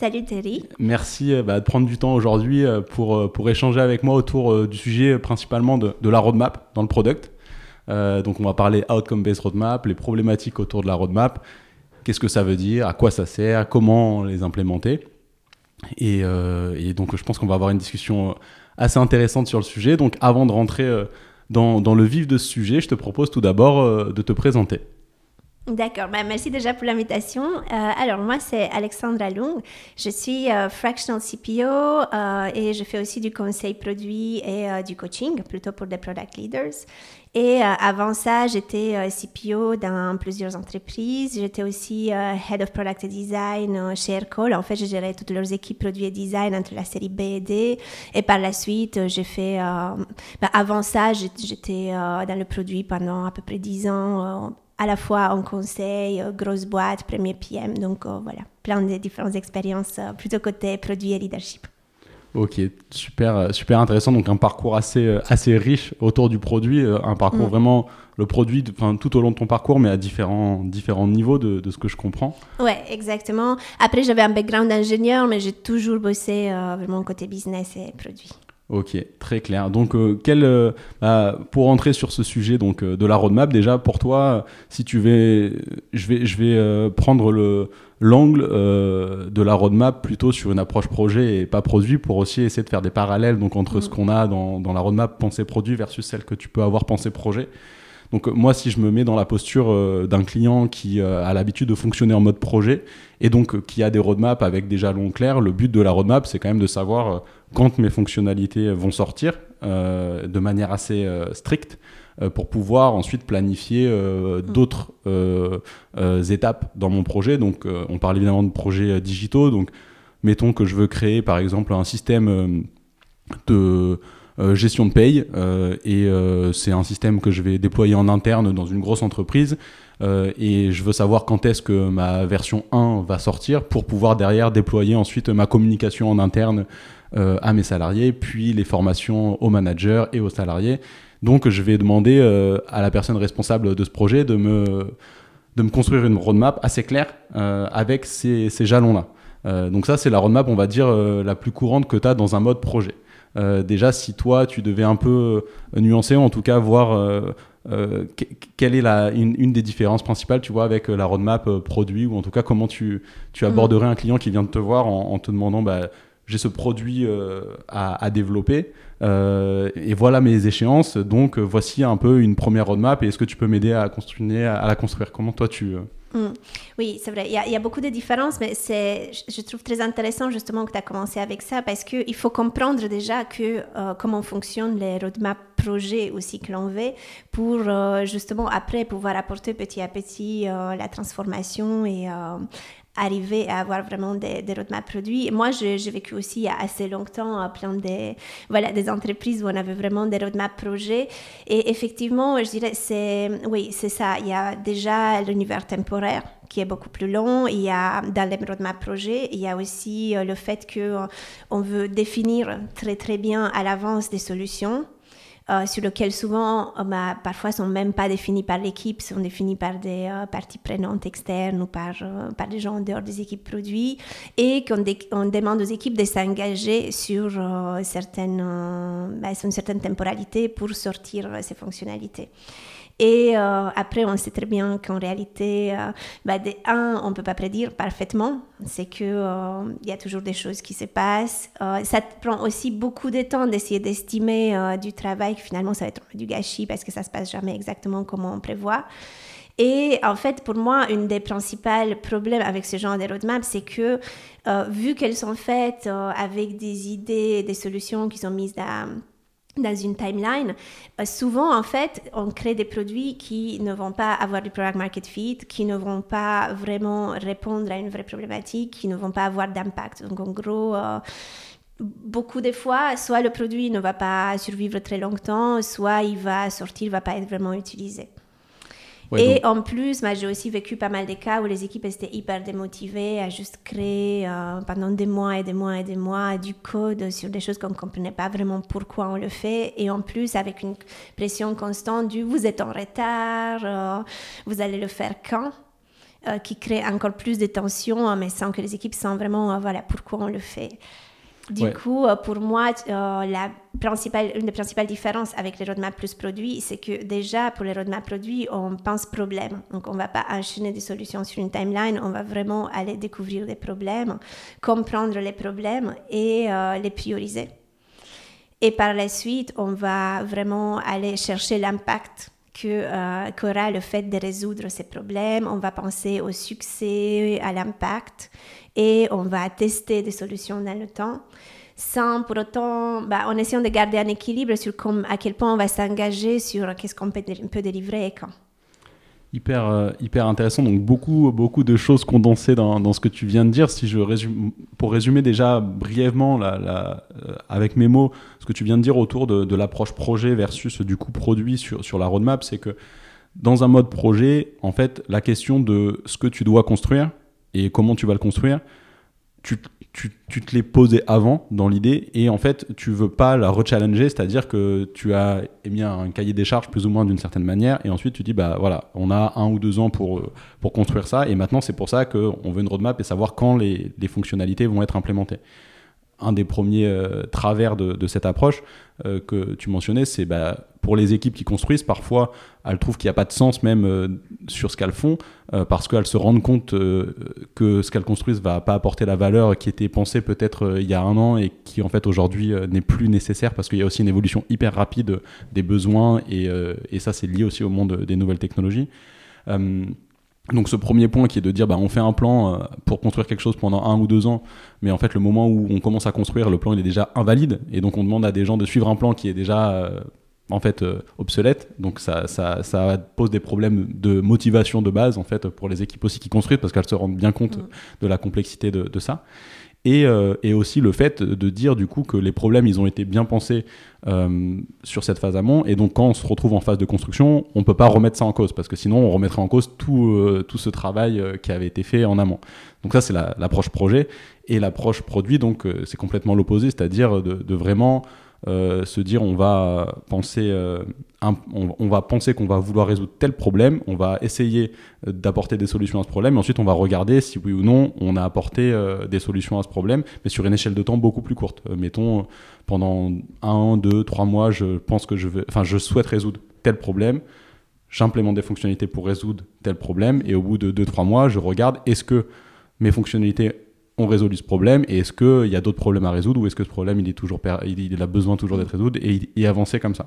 Salut Terry. Merci euh, bah, de prendre du temps aujourd'hui euh, pour, pour échanger avec moi autour du sujet principalement de, la roadmap dans le product. donc on va parler outcome-based roadmap, les problématiques autour de la roadmap, qu'est-ce que ça veut dire, à quoi ça sert, comment les implémenter. Et, donc je pense qu'on va avoir une discussion assez intéressante sur le sujet. Donc avant de rentrer dans le vif de ce sujet, je te propose tout d'abord de te présenter. D'accord, ben, merci déjà pour l'invitation. Euh, alors moi c'est Alexandra Lung, je suis euh, fractional CPO euh, et je fais aussi du conseil produit et du coaching, plutôt pour des product leaders. Et avant ça, j'étais CPO dans plusieurs entreprises. J'étais aussi Head of Product Design chez Aircall. En fait, je gérais toutes leurs équipes produits et design entre la série B et D. Et par la suite, j'ai fait... Ben, avant ça, j'étais dans le produit pendant à peu près 10 ans à la fois en conseil, euh, grosse boîte, premier PM. Donc euh, voilà, plein de différentes expériences euh, plutôt côté produit et leadership. Ok, super, super intéressant. Donc un parcours assez, assez riche autour du produit, un parcours mm. vraiment le produit tout au long de ton parcours, mais à différents, différents niveaux de, de ce que je comprends. Ouais, exactement. Après, j'avais un background d'ingénieur, mais j'ai toujours bossé vraiment côté business et produit. Ok, très clair. Donc, euh, quel, euh, bah, pour entrer sur ce sujet donc euh, de la roadmap, déjà pour toi, si tu veux, je vais, je vais prendre le l'angle de la roadmap plutôt sur une approche projet et pas produit pour aussi essayer de faire des parallèles donc entre ce mm. qu'on a dans, dans, la roadmap pensée produit versus celle que tu peux avoir pensée projet. Donc moi, si je me mets dans la posture d'un client qui a l'habitude de fonctionner en mode projet et donc qui a des roadmaps avec des jalons clairs, le but de la roadmap, c'est quand même de savoir quand mes fonctionnalités vont sortir euh, de manière assez euh, stricte euh, pour pouvoir ensuite planifier mm. d'autres étapes dans mon projet. Donc, on parle évidemment de projets digitaux. Donc, mettons que je veux créer par exemple un système de gestion de paye et c'est un système que je vais déployer en interne dans une grosse entreprise. et je veux savoir quand est-ce que ma version 1 va sortir pour pouvoir derrière déployer ensuite ma communication en interne à mes salariés, puis les formations aux managers et aux salariés. Donc je vais demander euh, à la personne responsable de ce projet de me, de me construire une roadmap assez claire euh, avec ces, ces jalons-là. donc ça, c'est la roadmap, on va dire, la plus courante que tu as dans un mode projet. déjà, si toi, tu devais un peu nuancer, en tout cas, voir quelle est la, une, des différences principales, tu vois, avec la roadmap produit, ou en tout cas, comment tu, tu aborderais un client qui vient de te voir en, en te demandant, bah, j'ai ce produit euh, à, développer euh, et voilà mes échéances. Donc euh, voici un peu une première roadmap et est-ce que tu peux m'aider à, construire, à la construire? Comment toi tu... Mm. Oui, c'est vrai. Il y, a, beaucoup de différences, mais je trouve très intéressant justement que tu as commencé avec ça parce qu'il faut comprendre déjà que, comment fonctionnent les roadmaps projets aussi que l'on veut pour justement après pouvoir apporter petit à petit la transformation et arriver à avoir vraiment des, des roadmaps produits. moi, j'ai vécu aussi assez longtemps à plein des, voilà, des entreprises où on avait vraiment des roadmaps projets. Et effectivement, je dirais, c'est, oui, c'est ça. Il y a déjà l'univers temporaire qui est beaucoup plus long. Il y a dans les roadmaps projets, il y a aussi euh, le fait que euh, veut définir très très bien à l'avance des solutions euh, sur lesquels souvent, euh, bah, parfois, sont même pas définis par l'équipe, sont définis par des euh, parties prenantes externes ou par, par des gens en dehors des équipes produits, et qu'on on demande aux équipes de s'engager sur, certaines, bah, sur une certaine temporalité pour sortir ces fonctionnalités. Et euh, après, on sait très bien qu'en réalité, euh, bah, un, on ne peut pas prédire parfaitement. C'est qu'il euh, y a toujours des choses qui se passent. ça prend aussi beaucoup de temps d'essayer d'estimer du travail, que finalement, ça va être du gâchis parce que ça ne se passe jamais exactement comme on prévoit. Et en fait, pour moi, une des principaux problèmes avec ce genre de roadmap, c'est que vu qu'elles sont faites avec des idées, des solutions qui sont mises à dans une timeline, euh, souvent en fait, on crée des produits qui ne vont pas avoir du product market fit, qui ne vont pas vraiment répondre à une vraie problématique, qui ne vont pas avoir d'impact. Donc en gros, euh, beaucoup de fois, soit le produit ne va pas survivre très longtemps, soit il va sortir, il va pas être vraiment utilisé. Et en plus, j'ai aussi vécu pas mal de cas où les équipes étaient hyper démotivées à juste créer euh, pendant des mois et des mois et des mois du code sur des choses qu'on ne comprenait pas vraiment pourquoi on le fait. Et en plus, avec une pression constante du vous êtes en retard, euh, vous allez le faire quand? euh, qui crée encore plus de tensions, mais sans que les équipes sentent vraiment voilà, pourquoi on le fait. Du coup, euh, pour moi, euh, la principale, une des principales différences avec les roadmaps plus produits, c'est que déjà, pour les roadmaps produits, on pense problème. Donc, on ne va pas enchaîner des solutions sur une timeline, on va vraiment aller découvrir les problèmes, comprendre les problèmes et euh, les prioriser. Et par la suite, on va vraiment aller chercher l'impact qu'aura le fait de résoudre ces problèmes. On va penser au succès, à l'impact et on va tester des solutions dans le temps sans pour autant, bah, en essayant de garder un équilibre sur à quel point on va s'engager sur qu'est-ce qu'on peut, délivrer et quand. Hyper, euh, hyper intéressant. Donc beaucoup, beaucoup de choses condensées dans, dans, ce que tu viens de dire. Si je résume, pour résumer déjà brièvement la, euh, avec mes mots, ce que tu viens de dire autour de, de l'approche projet versus du coût produit sur, sur la roadmap, c'est que dans un mode projet, en fait, la question de ce que tu dois construire, et comment tu vas le construire, tu, tu, tu te l'es posé avant dans l'idée et en fait tu veux pas la rechallenger, c'est-à-dire que tu as émis un cahier des charges plus ou moins d'une certaine manière et ensuite tu dis bah voilà on a un ou deux ans pour, pour construire ça et maintenant c'est pour ça qu'on veut une roadmap et savoir quand les, les fonctionnalités vont être implémentées un des premiers euh, travers de, cette approche euh, que tu mentionnais, c'est bah, pour les équipes qui construisent, parfois elles trouvent qu'il n'y a pas de sens même euh, sur ce qu'elles font, parce qu'elles se rendent compte que ce qu'elles construisent va pas apporter la valeur qui était pensée peut-être il y a un an et qui en fait aujourd'hui n'est plus nécessaire parce qu'il y a aussi une évolution hyper rapide des besoins et, et ça c'est lié aussi au monde des nouvelles technologies. Donc ce premier point qui est de dire bah, on fait un plan euh, pour construire quelque chose pendant un ou deux ans, mais en fait le moment où on commence à construire, le plan il est déjà invalide, et donc on demande à des gens de suivre un plan qui est déjà euh, en fait euh, obsolète, donc ça, ça, ça, pose des problèmes de motivation de base en fait pour les équipes aussi qui construisent parce qu'elles se rendent bien compte mmh. de la complexité de, de ça. Et, euh, et, aussi le fait de dire du coup que les problèmes ils ont été bien pensés euh, sur cette phase amont. Et donc quand on se retrouve en phase de construction on peut pas remettre ça en cause parce que sinon on remettrait en cause tout, euh, tout ce travail euh, qui avait été fait en amont. Donc ça c'est l'approche projet. Et l'approche produit donc euh, c'est complètement l'opposé c'est-à-dire de, de, vraiment euh, se dire on va penser, euh, on, va penser qu'on va vouloir résoudre tel problème, on va essayer euh, d'apporter des solutions à ce problème, et ensuite on va regarder si oui ou non on a apporté des solutions à ce problème, mais sur une échelle de temps beaucoup plus courte. mettons pendant un, deux, trois mois, je pense que je vais, enfin je souhaite résoudre tel problème j'implémente des fonctionnalités pour résoudre tel problème et au bout de 2-3 mois, je regarde est-ce que mes fonctionnalités on résolu ce problème et est-ce qu'il y a d'autres problèmes à résoudre ou est-ce que ce problème il, est toujours il, a besoin toujours d'être résolu et, avancer comme ça.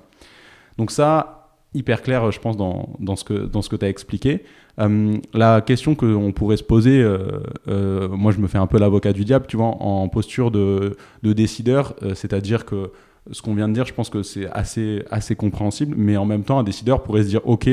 Donc ça, hyper clair je pense dans, ce que, dans tu as expliqué. Euh, la question qu'on pourrait se poser, euh, euh, moi je me fais un peu l'avocat du diable, tu vois, en posture de, de décideur, c'est-à-dire que ce qu'on vient de dire, je pense que c'est assez, assez compréhensible, mais en même temps, un décideur pourrait se dire, OK,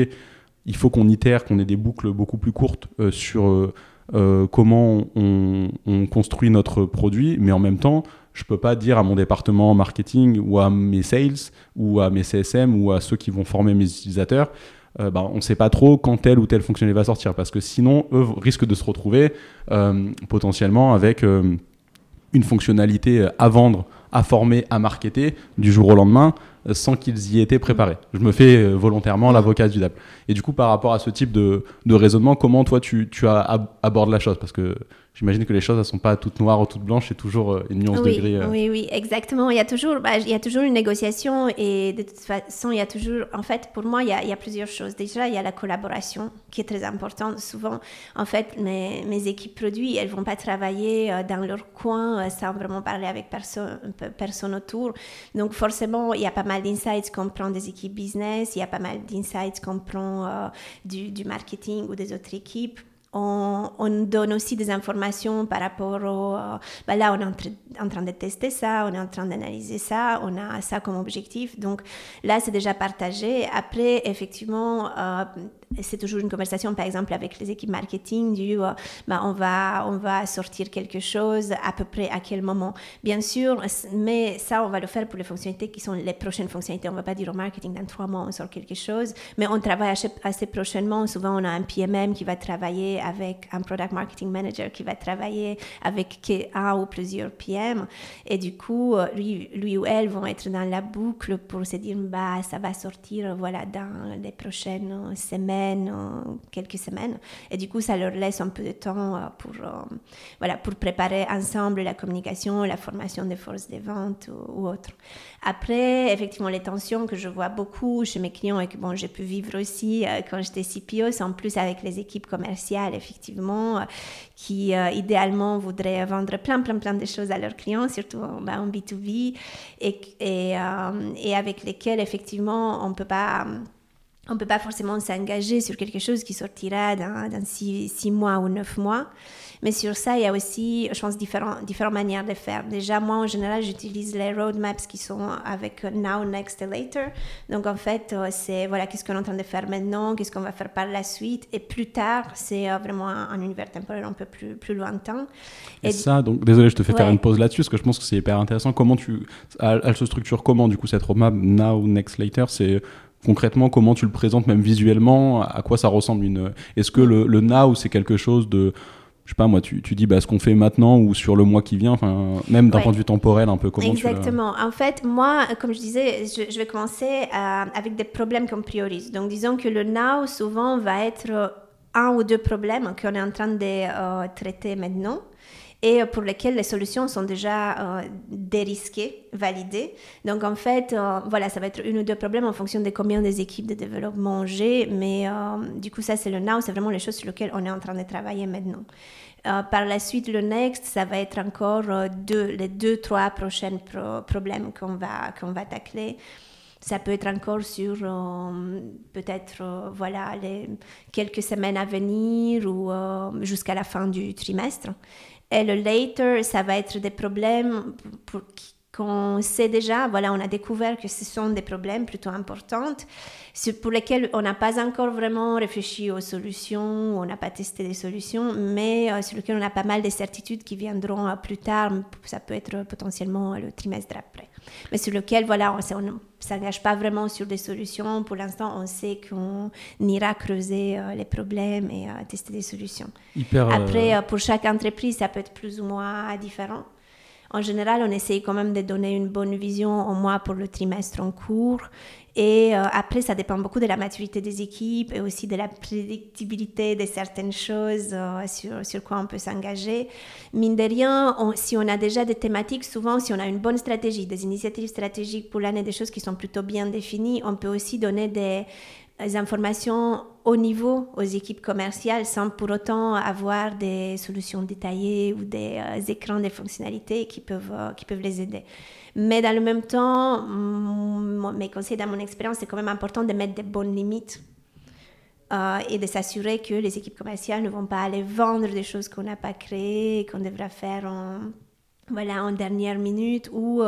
il faut qu'on itère, qu'on ait des boucles beaucoup plus courtes sur euh, comment on, construit notre produit, mais en même temps, je peux pas dire à mon département marketing ou à mes sales ou à mes CSM ou à ceux qui vont former mes utilisateurs, euh, bah, on ne sait pas trop quand telle ou telle fonctionnalité va sortir parce que sinon, eux risquent de se retrouver euh, potentiellement avec une fonctionnalité à vendre, à former, à marketer du jour au lendemain sans qu'ils y aient été préparés. Je me fais volontairement l'avocat du DAP. Et du coup, par rapport à ce type de, de raisonnement, comment toi tu, tu as, abordes la chose? Parce que j'imagine que les choses ne sont pas toutes noires ou toutes blanches, c'est toujours euh, une nuance oui, de gris. Euh. Oui, oui, exactement. Il y, a toujours, bah, il y a toujours une négociation et de toute façon, il y a toujours, en fait, pour moi, il y a, il y a plusieurs choses. Déjà, il y a la collaboration qui est très importante. Souvent, en fait, mes, mes équipes produits, elles ne vont pas travailler euh, dans leur coin sans vraiment parler avec personne, personne autour. Donc, forcément, il y a pas mal d'insights qu'on prend des équipes business, il y a pas mal d'insights qu'on prend du, du marketing ou des autres équipes on, donne aussi des informations par rapport au... Euh, bah là, on est en, train de tester ça, on est en train d'analyser ça, on a ça comme objectif. Donc là, c'est déjà partagé. Après, effectivement, euh, c'est toujours une conversation, par exemple, avec les équipes marketing du euh, bah, on, va, on va sortir quelque chose à peu près à quel moment. Bien sûr, mais ça, on va le faire pour les fonctionnalités qui sont les prochaines fonctionnalités. On ne va pas dire au marketing, dans trois mois, on sort quelque chose, mais on travaille assez, prochainement. Souvent, on a un PMM qui va travailler avec un product marketing manager qui va travailler avec un ou plusieurs PM. Et du coup, euh, lui, lui ou elle vont être dans la boucle pour se dire, bah, ça va sortir voilà, dans les prochaines semaines quelques semaines. Et du coup, ça leur laisse un peu de temps euh, pour, euh, voilà, pour préparer ensemble la communication, la formation des forces des ventes ou, autre. Après, effectivement, les tensions que je vois beaucoup chez mes clients et que bon, j'ai pu vivre aussi euh, quand j'étais CPO, c'est en plus avec les équipes commerciales, effectivement, qui idéalement voudraient vendre plein, plein, plein de choses à leurs clients, surtout en B2B, et, et, et avec lesquels, effectivement, on ne peut pas on ne peut pas forcément s'engager sur quelque chose qui sortira dans, six, mois ou neuf mois. Mais sur ça, il y a aussi, je pense, différentes, différentes manières de faire. Déjà, moi, en général, j'utilise les roadmaps qui sont avec Now, Next et Later. Donc, en fait, euh, c'est, voilà, qu'est-ce qu'on est en train de faire maintenant, qu'est-ce qu'on va faire par la suite? Et plus tard, c'est euh, vraiment un, univers temporel un peu plus, plus lointain. Et, ça, donc, désolé, je te fais faire une pause là-dessus, parce que je pense que c'est hyper intéressant. Comment tu, elle, se structure comment, du coup, cette roadmap Now, Next, Later? C'est concrètement comment tu le présentes même visuellement à quoi ça ressemble une est-ce que le, le now c'est quelque chose de je sais pas moi tu, tu dis bah, ce qu'on fait maintenant ou sur le mois qui vient enfin même d'un point de vue temporel un peu comment exactement. En fait moi comme je disais je, vais commencer euh, avec des problèmes qu'on priorise. Donc disons que le now souvent va être un ou deux problèmes qu'on est en train de euh, traiter maintenant et pour lesquels les solutions sont déjà euh, dérisquées, validées. Donc en fait, euh, voilà, ça va être une ou deux problèmes en fonction de combien des équipes de développement j'ai, mais euh, du coup ça c'est le now, c'est vraiment les choses sur lesquelles on est en train de travailler maintenant. par la suite, le next, ça va être encore deux, les deux, trois prochains problèmes qu'on va, qu'on va tacler. Ça peut être encore sur peut-être voilà les quelques semaines à venir ou jusqu'à la fin du trimestre. Et le later, ça va être des problèmes qu'on sait déjà, voilà, on a découvert que ce sont des problèmes plutôt importants, pour lesquels on n'a pas encore vraiment réfléchi aux solutions, on n'a pas testé des solutions, mais euh, sur lesquels on a pas mal de certitudes qui viendront euh, plus tard, ça peut être potentiellement le trimestre après. Mais sur lequel, voilà, on ne s'engage pas vraiment sur des solutions. Pour l'instant, on sait qu'on ira creuser euh, les problèmes et tester des solutions. Après, pour chaque entreprise, ça peut être plus ou moins différent. En général, on essaye quand même de donner une bonne vision au moins pour le trimestre en cours. Et euh, après, ça dépend beaucoup de la maturité des équipes et aussi de la prédictibilité de certaines choses euh, sur quoi on peut s'engager. Mine de rien, si on a déjà des thématiques, souvent, si on a une bonne stratégie, des initiatives stratégiques pour l'année, des choses qui sont plutôt bien définies, on peut aussi donner des, des informations au niveau aux équipes commerciales sans pour autant avoir des solutions détaillées ou des euh, écrans de fonctionnalités qui peuvent, euh, qui peuvent les aider. Mais dans le même temps, mes conseils dans mon expérience, c'est quand même important de mettre des bonnes limites euh, et de s'assurer que les équipes commerciales ne vont pas aller vendre des choses qu'on n'a pas créées, qu'on devra faire voilà, en dernière minute ou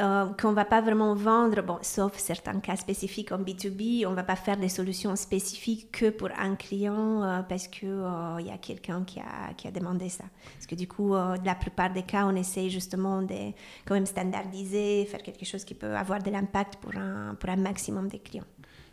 euh, qu'on ne va pas vraiment vendre, bon, sauf certains cas spécifiques en B2B, on ne va pas faire des solutions spécifiques que pour un client euh, parce qu'il euh, y a quelqu'un qui a, qui a, demandé ça. Parce que du coup, la plupart des cas, on essaye justement de quand même standardiser, faire quelque chose qui peut avoir de l'impact pour un, pour un maximum de clients.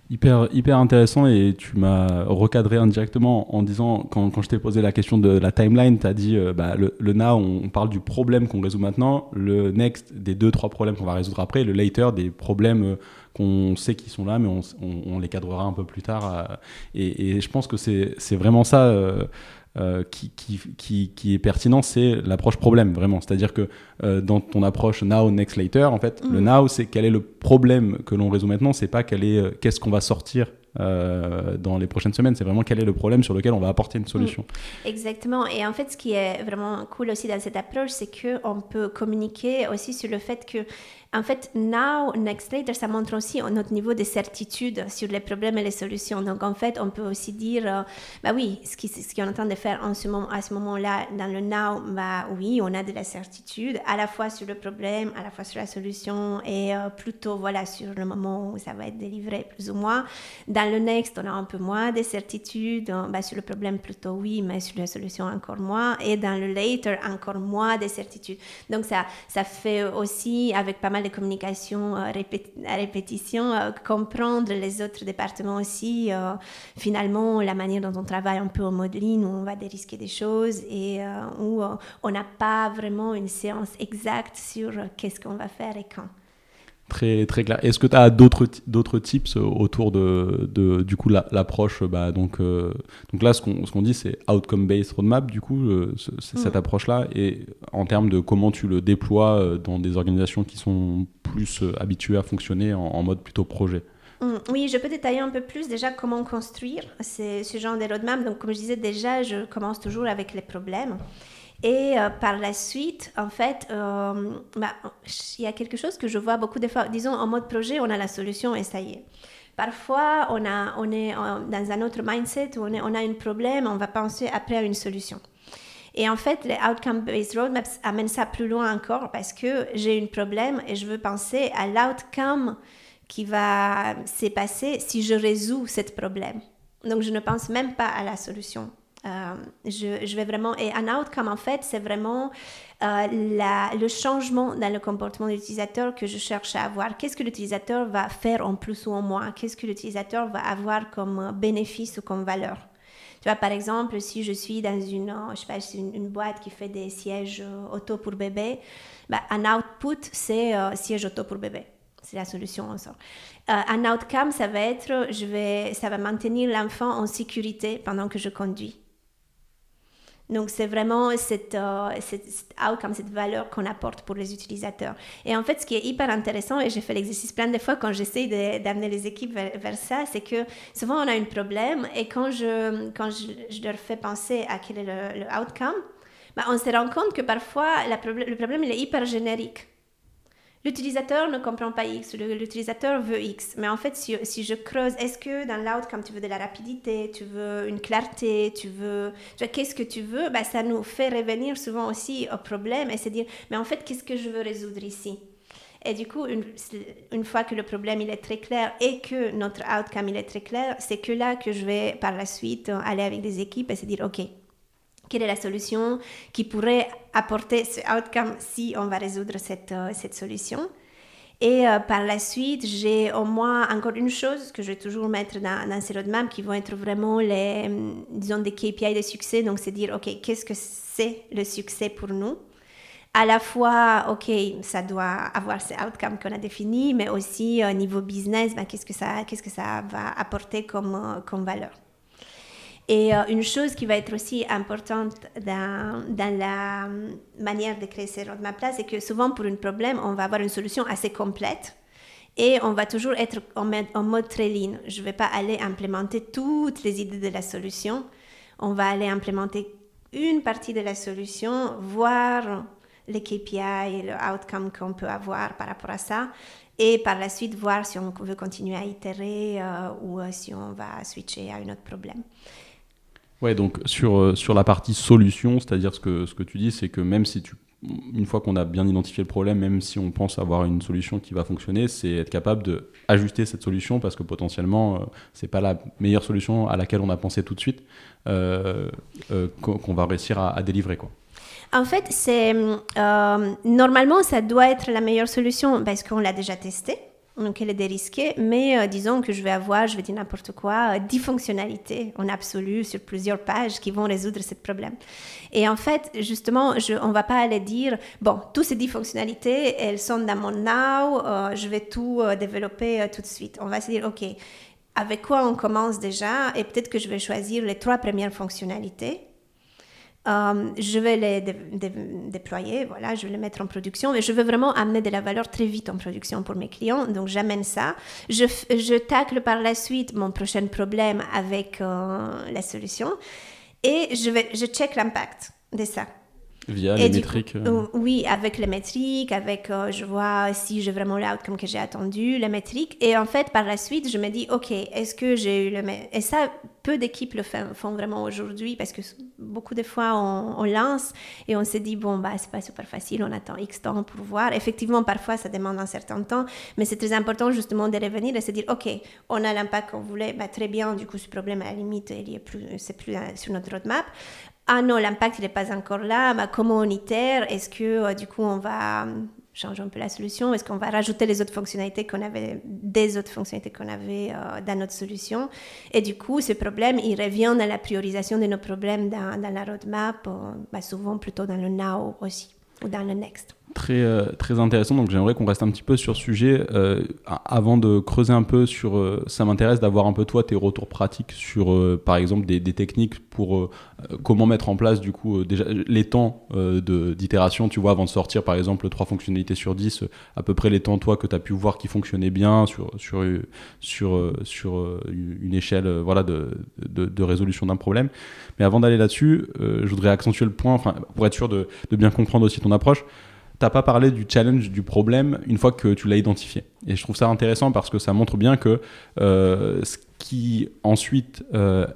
Hyper, hyper intéressant et tu m'as recadré indirectement en disant, quand, quand je t'ai posé la question de la timeline, tu as dit euh, bah, le, le, now, on, parle du problème qu'on résout maintenant, le next, des deux, trois problèmes qu'on va résoudre après, le later, des problèmes euh, qu'on sait qu'ils sont là, mais on, on, les cadrera un peu plus tard. Euh, et, et, je pense que c'est vraiment ça. Euh, qui, qui, qui, est pertinent, c'est l'approche problème, vraiment. C'est-à-dire que euh, dans ton approche now, next, later, en fait, le mm. now, c'est quel est le problème que l'on résout maintenant, c'est pas quel est, euh, qu'est-ce qu'on va sortir dans les prochaines semaines. C'est vraiment quel est le problème sur lequel on va apporter une solution. Mm. Exactement. Et en fait, ce qui est vraiment cool aussi dans cette approche, c'est qu'on peut communiquer aussi sur le fait que en fait, now, next, later, ça montre aussi notre niveau de certitude sur les problèmes et les solutions. Donc, en fait, on peut aussi dire, euh, bah oui, ce qu'on ce est en train de faire en ce moment, à ce moment-là, dans le now, bah oui, on a de la certitude, à la fois sur le problème, à la fois sur la solution, et euh, plutôt, voilà, sur le moment où ça va être délivré, plus ou moins. Dans le next, on a un peu moins de certitude, euh, bah, sur le problème, plutôt oui, mais sur la solution, encore moins. Et dans le later, encore moins de certitude. Donc, ça, ça fait aussi, avec pas mal de communication à répétition, comprendre les autres départements aussi, finalement, la manière dont on travaille un peu en mode lean, où on va dérisquer des choses et euh, où euh, on n'a pas vraiment une séance exacte sur qu'est-ce qu'on va faire et quand. Très, très clair. Est-ce que tu as d'autres, d'autres tips autour de, de du coup, l'approche bah, donc, euh, donc là, ce qu'on, ce qu'on dit, c'est outcome-based roadmap, du coup, c'est cette mm. approche-là. Et en termes de comment tu le déploies dans des organisations qui sont plus habituées à fonctionner en mode plutôt projet Mm, oui, je peux détailler un peu plus déjà comment construire ce genre de roadmap. Donc, comme je disais déjà, je commence toujours avec les problèmes. Et euh, par la suite, en fait, euh, bah, il y a quelque chose que je vois beaucoup de fois. Disons, en mode projet, on a la solution et ça y est. Parfois, on, a, on est dans un autre mindset où on, on a un problème, on va penser après à une solution. Et en fait, les outcome-based roadmaps amènent ça plus loin encore parce que j'ai un problème et je veux penser à l'outcome qui va se passer si je résous ce problème. Donc, je ne pense même pas à la solution. Euh, je, vais vraiment... Et un outcome, en fait, c'est vraiment euh, le changement dans le comportement de l'utilisateur que je cherche à avoir. Qu'est-ce que l'utilisateur va faire en plus ou en moins? Qu'est-ce que l'utilisateur va avoir comme bénéfice ou comme valeur? Tu vois, par exemple, si je suis dans une, je sais pas, une, une boîte qui fait des sièges auto pour bébé, bah, un output, c'est siège auto pour bébé c'est la solution en sort. Euh, un outcome, ça va être, je vais, ça va maintenir l'enfant en sécurité pendant que je conduis. Donc c'est vraiment euh, cette, outcome, cette valeur qu'on apporte pour les utilisateurs. Et en fait, ce qui est hyper intéressant, et j'ai fait l'exercice plein de fois quand j'essaie d'amener les équipes vers, ça, c'est que souvent on a un problème et quand je, quand je, leur fais penser à quel est le, outcome, bah, on se rend compte que parfois le problème il est hyper générique. L'utilisateur ne comprend pas X, l'utilisateur veut X. Mais en fait, si, je creuse, est-ce que dans l'outcome, tu veux de la rapidité, tu veux une clarté, tu veux... Qu'est-ce que tu veux bah, Ça nous fait revenir souvent aussi au problème et se dire, mais en fait, qu'est-ce que je veux résoudre ici? Et du coup, une, une, fois que le problème il est très clair et que notre outcome il est très clair, c'est que là que je vais par la suite aller avec des équipes et se dire, OK, quelle est la solution qui pourrait apporter ce outcome si on va résoudre cette, euh, cette solution. Et euh, par la suite, j'ai au moins encore une chose que je vais toujours mettre dans, dans ces roadmaps qui vont être vraiment les, hum, disons, des KPI de succès. Donc, c'est dire, OK, qu'est-ce que c'est le succès pour nous? À la fois, OK, ça doit avoir ce outcome qu'on a défini, mais aussi au niveau business, ben, qu'est-ce, que ça, qu'est-ce que ça va apporter comme, euh, comme valeur? Et euh, une chose qui va être aussi importante dans, la manière de créer ces roadmaps-là, c'est que souvent pour un problème, on va avoir une solution assez complète et on va toujours être en mode, en très lean. Je ne vais pas aller implémenter toutes les idées de la solution. On va aller implémenter une partie de la solution, voir les KPI et le outcome qu'on peut avoir par rapport à ça. Et par la suite, voir si on veut continuer à itérer euh, ou euh, si on va switcher à un autre problème. Ouais, donc sur, euh, sur la partie solution, c'est-à-dire ce que, ce que tu dis, c'est que même si tu une fois qu'on a bien identifié le problème, même si on pense avoir une solution qui va fonctionner, c'est être capable de ajuster cette solution parce que potentiellement euh, c'est pas la meilleure solution à laquelle on a pensé tout de suite euh, qu'on va réussir à, délivrer quoi. En fait, c'est normalement ça doit être la meilleure solution parce qu'on l'a déjà testé donc elle est dérisquée, mais euh, disons que je vais avoir, je vais dire n'importe quoi, 10 euh, fonctionnalités en absolu sur plusieurs pages qui vont résoudre ce problème. Et en fait, justement, je, on va pas aller dire, bon, toutes ces 10 fonctionnalités, elles sont dans mon now, euh, je vais tout développer tout de suite. On va se dire, OK, avec quoi on commence déjà? Et peut-être que je vais choisir les trois premières fonctionnalités euh, je vais les déployer, voilà, je vais les mettre en production, mais je veux vraiment amener de la valeur très vite en production pour mes clients, donc j'amène ça. Je, je tacle par la suite mon prochain problème avec euh, la solution et je, vais, je check l'impact de ça. Via les métriques. oui, avec les métriques, avec je vois si j'ai vraiment l'outcome que j'ai attendu, les métriques. Et en fait, par la suite, je me dis, OK, est-ce que j'ai eu le... Et ça, peu d'équipes le font, vraiment aujourd'hui parce que beaucoup de fois on, lance et on se dit bon bah c'est pas super facile, on attend X temps pour voir. Effectivement, parfois ça demande un certain temps, mais c'est très important justement de revenir et se dire ok, on a l'impact qu'on voulait, bah, très bien. Du coup, ce problème à la limite, il est plus, c'est plus euh, sur notre roadmap. Ah non, l'impact il n'est pas encore là. Bah, comment on itère Est-ce que euh, du coup on va changer un peu la solution? Est-ce qu'on va rajouter les autres fonctionnalités qu'on avait, des autres fonctionnalités qu'on avait euh, dans notre solution? Et du coup, ce problème, il revient dans la priorisation de nos problèmes dans, dans la roadmap, euh, bah, souvent plutôt dans le now aussi, ou dans le next très, euh, très intéressant. Donc j'aimerais qu'on reste un petit peu sur ce sujet. Euh, avant de creuser un peu sur... Euh, ça m'intéresse d'avoir un peu toi tes retours pratiques sur, par exemple, des, des, techniques pour comment mettre en place du coup déjà les temps d'itération. Tu vois, avant de sortir par exemple trois fonctionnalités sur 10, à peu près les temps toi que tu as pu voir qui fonctionnaient bien sur, sur, sur, sur une échelle voilà, de, de, de résolution d'un problème. Mais avant d'aller là-dessus, je voudrais accentuer le point, pour être sûr de, de bien comprendre aussi ton approche t'as pas parlé du challenge, du problème, une fois que tu l'as identifié. Et je trouve ça intéressant parce que ça montre bien que euh, ce qui ensuite euh,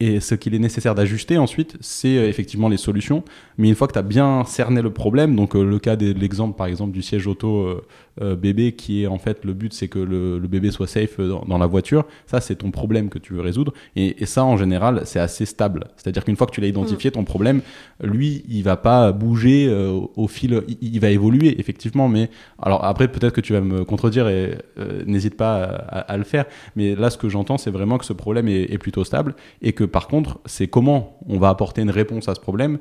et ce qu'il est nécessaire d'ajuster ensuite, c'est euh, effectivement les solutions. Mais une fois que tu as bien cerné le problème, donc le cas de l'exemple par exemple du siège auto euh, bébé qui est en fait le but c'est que le, bébé soit safe dans, la voiture ça c'est ton problème que tu veux résoudre. Et, ça en général c'est assez stable. C'est à dire qu'une fois que tu l'as identifié ton problème lui il va pas bouger euh, au fil il, va évoluer effectivement. Mais alors après peut-être que tu vas me contredire et euh, n'hésite pas à, le faire. Mais là ce que j'entends c'est vraiment que ce problème est, est, plutôt stable et que par contre c'est comment on va apporter une réponse à ce problème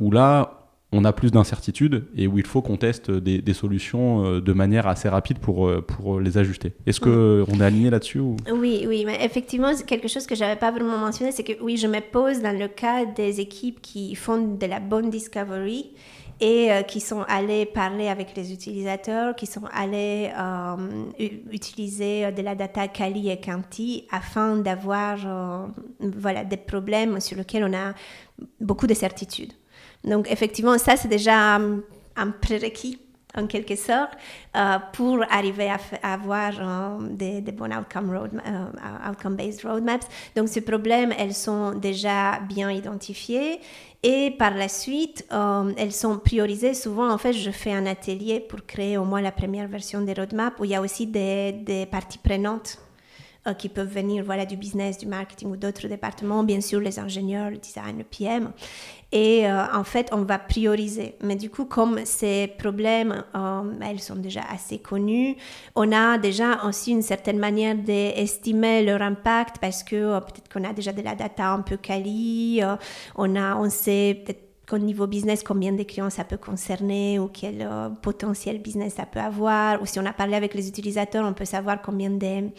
où là on a plus d'incertitudes et où il faut qu'on teste des, solutions euh, de manière assez rapide pour, euh, pour les ajuster. Est-ce qu'on mm. est aligné là-dessus Oui, oui, mais effectivement, quelque chose que je n'avais pas vraiment mentionné, c'est que oui, je me pose dans le cas des équipes qui font de la bonne discovery et euh, qui sont allées parler avec les utilisateurs, qui sont allés utiliser de la data Kali et Kanti afin d'avoir voilà, des problèmes sur lesquels on a beaucoup de certitudes. Donc effectivement, ça c'est déjà un, prérequis en quelque sorte euh, pour arriver à, avoir euh, des, bons outcome, road, euh, outcome based roadmaps. Donc ces problèmes, elles sont déjà bien identifiés et par la suite, elles sont priorisées. Souvent, en fait, je fais un atelier pour créer au moins la première version des roadmaps où il y a aussi des, des parties prenantes qui peuvent venir voilà, du business, du marketing ou d'autres départements, bien sûr les ingénieurs, le design, le PM. Et euh, en fait, on va prioriser. Mais du coup, comme ces problèmes, euh, elles sont déjà assez connus, on a déjà aussi une certaine manière d'estimer leur impact parce que euh, peut-être qu'on a déjà de la data un peu quali, on, a, on sait peut-être qu'au niveau business, combien de clients ça peut concerner ou quel potentiel business ça peut avoir. Ou si on a parlé avec les utilisateurs, on peut savoir combien de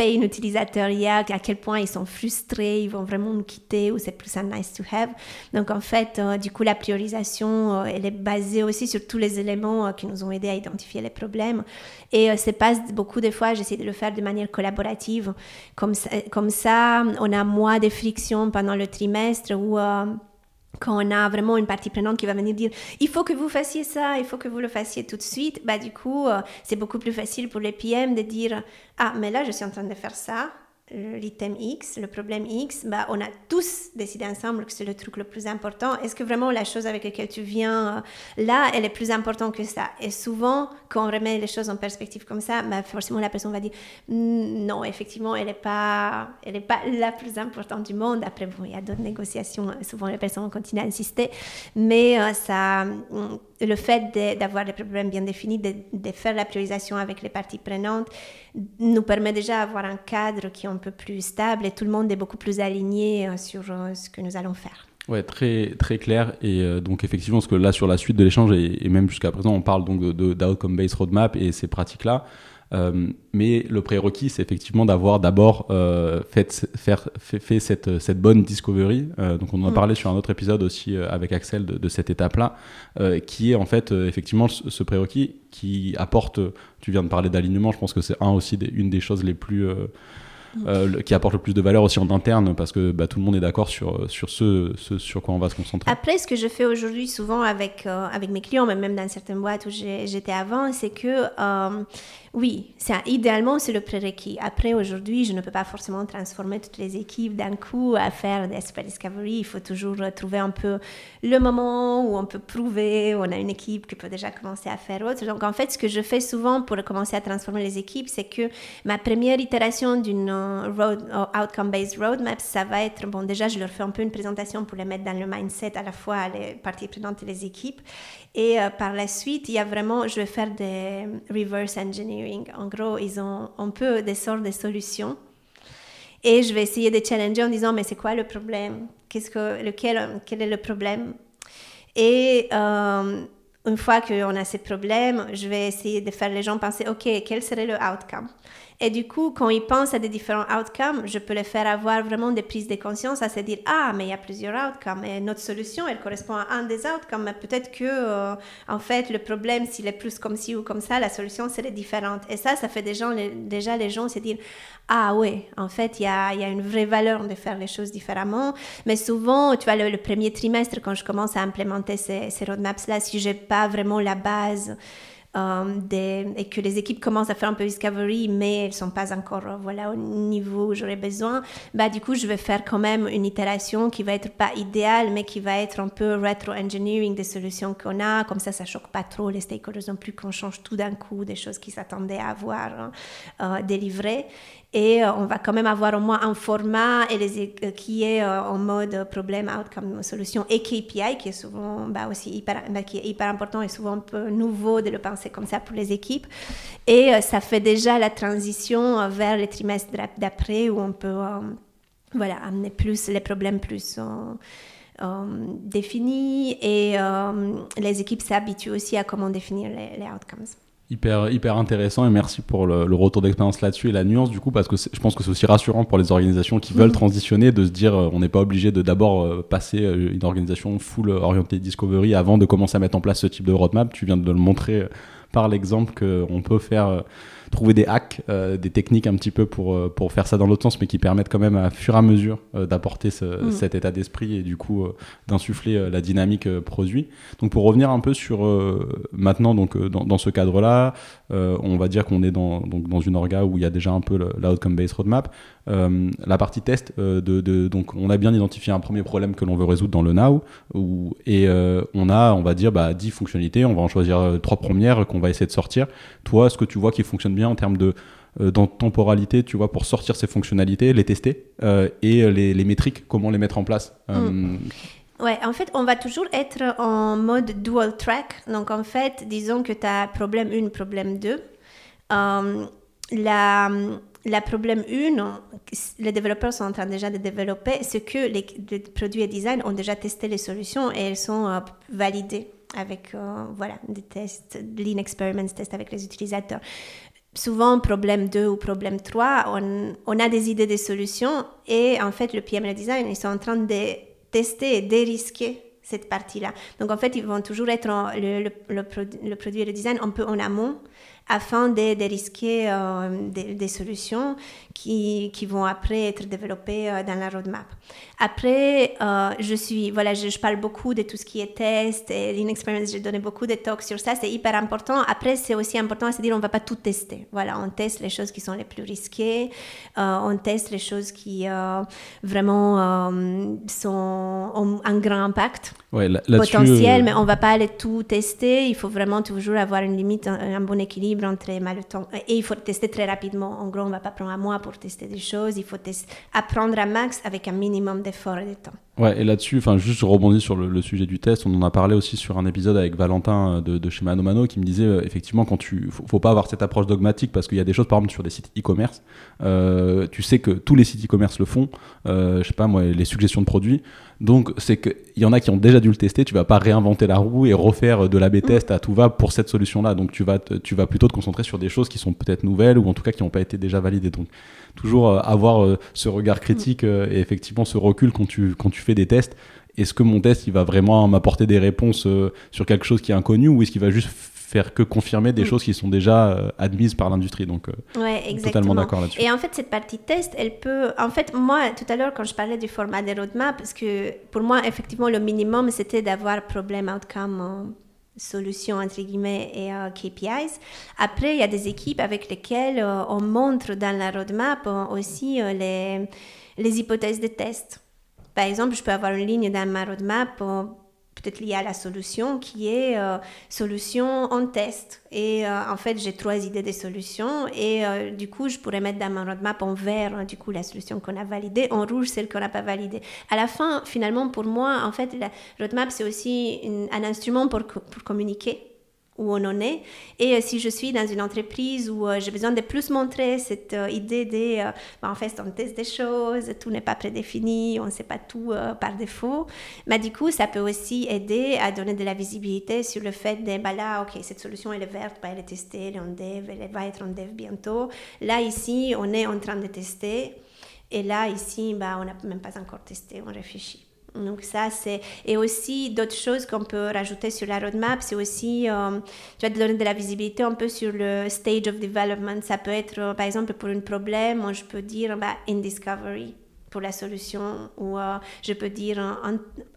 un utilisateur il y a, à quel point ils sont frustrés, ils vont vraiment nous quitter ou c'est plus un nice to have. Donc en fait, euh, du coup, la priorisation, euh, elle est basée aussi sur tous les éléments euh, qui nous ont aidés à identifier les problèmes. Et c'est pas beaucoup de fois, j'essaie de le faire de manière collaborative. Comme ça, comme ça, on a moins de frictions pendant le trimestre où quand on a vraiment une partie prenante qui va venir dire il faut que vous fassiez ça, il faut que vous le fassiez tout de suite, bah du coup, euh, c'est beaucoup plus facile pour les PM de dire ah, mais là, je suis en train de faire ça, l'item X, le problème X, bah, on a tous décidé ensemble que c'est le truc le plus important. Est-ce que vraiment la chose avec laquelle tu viens euh, là, elle est plus importante que ça? Et souvent, quand on remet les choses en perspective comme ça, bah, forcément la personne va dire non, effectivement, elle n'est pas, pas la plus importante du monde. Après, bon, il y a d'autres négociations. Hein. Souvent, les personnes continuent à insister, mais euh, ça le fait d'avoir des problèmes bien définis, de, faire la priorisation avec les parties prenantes, nous permet déjà d'avoir un cadre qui est un peu plus stable et tout le monde est beaucoup plus aligné euh, sur euh, ce que nous allons faire. Ouais, très, très clair. Et euh, donc, effectivement, parce que là, sur la suite de l'échange, et, même jusqu'à présent, on parle donc d'outcome-based roadmap et ces pratiques-là. Euh, mais le prérequis, c'est effectivement d'avoir d'abord euh, fait, faire, fait, cette, cette, bonne discovery. Euh, donc, on en a mm. parlé sur un autre épisode aussi avec Axel de, cette étape-là, qui est en fait effectivement ce, prérequis qui apporte. Tu viens de parler d'alignement, je pense que c'est un aussi une des choses les plus mm. qui apporte le plus de valeur aussi en interne parce que bah, tout le monde est d'accord sur, sur ce, sur quoi on va se concentrer. Après, ce que je fais aujourd'hui souvent avec, avec mes clients, mais même dans certaines boîtes où j'étais avant, c'est que oui, idéalement c'est le prérequis. Après aujourd'hui, je ne peux pas forcément transformer toutes les équipes d'un coup à faire des super discovery. Il faut toujours trouver un peu le moment où on peut prouver, où on a une équipe qui peut déjà commencer à faire autre. Donc en fait, ce que je fais souvent pour commencer à transformer les équipes, c'est que ma première itération d'une road, outcome-based roadmap, ça va être bon. Déjà, je leur fais un peu une présentation pour les mettre dans le mindset à la fois les parties prenantes et les équipes. Et euh, par la suite, il y a vraiment, je vais faire des reverse engineering. En gros, ils ont un peu des sortes de solutions. Et je vais essayer de challenger en disant, mais c'est quoi le problème? Qu'est-ce que, lequel, Quel est le problème? Et euh, une fois qu'on a ces problèmes, je vais essayer de faire les gens penser, OK, quel serait le outcome? Et du coup, quand ils pensent à des différents outcomes, je peux les faire avoir vraiment des prises de conscience à se dire Ah, mais il y a plusieurs outcomes et notre solution, elle correspond à un des outcomes. Mais peut-être que, euh, en fait, le problème, s'il est plus comme ci ou comme ça, la solution serait différente. Et ça, ça fait déjà les, gens se dire Ah, oui, en fait, il y a, une vraie valeur de faire les choses différemment. Mais souvent, tu vois, le, premier trimestre, quand je commence à implémenter ces, ces roadmaps-là, si je n'ai pas vraiment la base, euh, et que les équipes commencent à faire un peu discovery, mais elles sont pas encore euh, voilà au niveau où j'aurais besoin, bah du coup je vais faire quand même une itération qui va être pas idéale, mais qui va être un peu retro-engineering des solutions qu'on a, comme ça ça choque pas trop les stakeholders non plus qu'on change tout d'un coup des choses qu'ils s'attendaient à avoir hein, euh, délivrées et euh, on va quand même avoir au moins un format et les, euh, qui est euh, en mode problème, outcome, solution et KPI qui est souvent bah, aussi hyper, bah, qui est hyper important et souvent un peu nouveau de le penser comme ça pour les équipes. Et ça fait déjà la transition vers les trimestres d'après où on peut voilà, amener plus les problèmes plus définis et les équipes s'habituent aussi à comment définir les, les outcomes hyper, hyper intéressant et merci pour le, retour d'expérience là-dessus et la nuance du coup parce que je pense que c'est aussi rassurant pour les organisations qui veulent mm. transitionner de se dire euh, on n'est pas obligé de d'abord euh, passer euh, une organisation full orientée discovery avant de commencer à mettre en place ce type de roadmap. Tu viens de le montrer par l'exemple qu'on peut faire trouver des hacks, euh, des techniques un petit peu pour, euh, pour faire ça dans l'autre sens, mais qui permettent quand même à fur et à mesure euh, d'apporter mm. cet état d'esprit et du coup d'insuffler la dynamique produit. Donc pour revenir un peu sur maintenant, donc dans, dans ce cadre-là, on va dire qu'on est dans, donc, dans une orga où il y a déjà un peu l'outcome-based roadmap. La partie test, de, de, donc on a bien identifié un premier problème que l'on veut résoudre dans le now, où, et on a, on va dire, bah, 10 fonctionnalités, on va en choisir trois premières qu'on va essayer de sortir. Toi, ce que tu vois qui fonctionne bien en termes de euh, dans temporalité, tu vois, pour sortir ces fonctionnalités, les tester euh, et euh, les, métriques, comment les mettre en place. Mm. Ouais, en fait, on va toujours être en mode dual track. Donc, en fait, disons que tu as problème 1, problème 2. la, la problème 1, les développeurs sont en train déjà de développer ce que les, produits et design ont déjà testé les solutions et elles sont validées avec voilà, des tests, lean experiments, tests avec les utilisateurs souvent, problème 2 ou problème 3, on, a des idées de solutions et en fait, le PM et le design, ils sont en train de tester et dérisquer cette partie-là. Donc, en fait, ils vont toujours être le, le, le, produit et le design un peu en amont afin de, risquer euh, des, solutions qui, qui, vont après être développées euh, dans la roadmap. Après, euh, je suis, voilà, je, parle beaucoup de tout ce qui est test et Lean Experience, j'ai donné beaucoup de talks sur ça, c'est hyper important. Après, c'est aussi important à se dire, on ne va pas tout tester. Voilà, on teste les choses qui sont les plus risquées, on teste les choses qui vraiment sont, ont un grand impact potentiel, mais on ne va pas aller tout tester. Il faut vraiment toujours avoir une limite, un bon équilibre entre le temps. Et il faut tester très rapidement. En gros, on ne va pas prendre un mois pour tester des choses. Il faut apprendre à max avec un minimum d'effort et de temps. Ouais, et là-dessus, enfin, juste je rebondis sur le, sujet du test. On en a parlé aussi sur un épisode avec Valentin euh, de, de chez Mano Mano qui me disait euh, effectivement quand tu, faut, faut, pas avoir cette approche dogmatique parce qu'il y a des choses, par exemple, sur des sites e-commerce. Euh, tu sais que tous les sites e-commerce le font. Euh, je sais pas moi, les suggestions de produits. Donc c'est qu'il y en a qui ont déjà dû le tester. Tu vas pas réinventer la roue et refaire de l'A/B test à tout va pour cette solution-là. Donc tu vas, tu vas plutôt te concentrer sur des choses qui sont peut-être nouvelles ou en tout cas qui n'ont pas été déjà validées. Donc toujours avoir ce regard critique et effectivement ce recul quand tu, quand tu fais des tests est-ce que mon test il va vraiment m'apporter des réponses euh, sur quelque chose qui est inconnu ou est-ce qu'il va juste faire que confirmer des mm. choses qui sont déjà admises par l'industrie. Donc, ouais, totalement d'accord là-dessus. Et en fait, cette partie test, elle peut. En fait, moi, tout à l'heure, quand je parlais du format des roadmaps, parce que pour moi, effectivement, le minimum, c'était d'avoir problème outcome solutions entre guillemets et euh, KPIs. Après, il y a des équipes avec lesquelles euh, on montre dans la roadmap euh, aussi les, les hypothèses de test. Par exemple, je peux avoir une ligne dans ma roadmap peut-être lié à la solution, qui est euh, solution en test. Et euh, en fait, j'ai trois idées de solutions et euh, du coup, je pourrais mettre dans ma roadmap en vert, hein, du coup, la solution qu'on a validée, en rouge, celle qu'on n'a pas validée. À la fin, finalement, pour moi, en fait, la roadmap, c'est aussi un instrument pour, pour communiquer où on en est. Et euh, si je suis dans une entreprise où euh, j'ai besoin de plus montrer cette euh, idée de, bah, en fait, on teste des choses, tout n'est pas prédéfini, on ne sait pas tout par défaut, mais bah, du coup, ça peut aussi aider à donner de la visibilité sur le fait de, bah, là, ok, cette solution, elle est verte, bah, elle est testée, elle est en dev, elle va être en dev bientôt. Là, ici, on est en train de tester. Et là, ici, bah, on n'a même pas encore testé, on réfléchit. Donc ça, c'est... Et aussi, d'autres choses qu'on peut rajouter sur la roadmap, c'est aussi, euh, tu vas te donner de la visibilité un peu sur le stage of development. Ça peut être, euh, par exemple, pour un problème, je peux dire bah, in discovery pour la solution, ou euh, je peux dire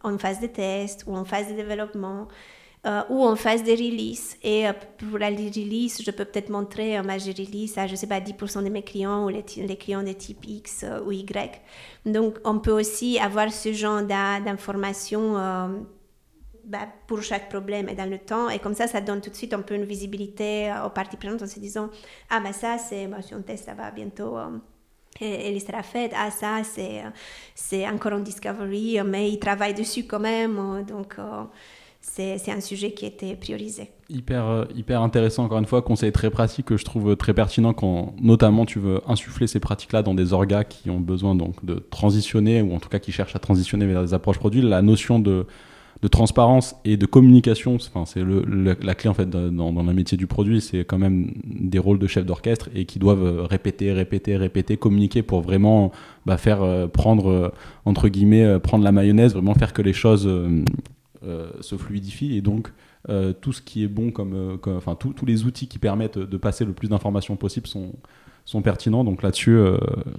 en, phase de test, ou en phase de développement. Euh, ou en phase de release. Et euh, pour la release, je peux peut-être montrer euh, ma release à, je sais pas, 10% de mes clients ou les, clients de type X ou Y. Donc, on peut aussi avoir ce genre d'informations bah, pour chaque problème et dans le temps. Et comme ça, ça donne tout de suite un peu une visibilité aux parties prenantes en se disant, ah, ben ça, c'est, bah, si on teste, ça va bientôt il sera fait. Ah, ça, c'est, encore en discovery, mais il travaille dessus quand même. Donc, c'est un sujet qui était priorisé. Hyper, euh, hyper intéressant, encore une fois, conseil très pratique que je trouve très pertinent quand notamment tu veux insuffler ces pratiques-là dans des orgas qui ont besoin donc de transitionner ou en tout cas qui cherchent à transitionner vers des approches produits. La notion de, de transparence et de communication, c'est le, la clé en fait dans, dans le métier du produit, c'est quand même des rôles de chef d'orchestre et qui doivent répéter, répéter, répéter, communiquer pour vraiment bah, faire euh, prendre, entre guillemets, prendre la mayonnaise, vraiment faire que les choses euh, se fluidifie et donc euh, tout ce qui est bon comme, euh, enfin tous les outils qui permettent de passer le plus d'informations possible sont sont pertinents. Donc là-dessus,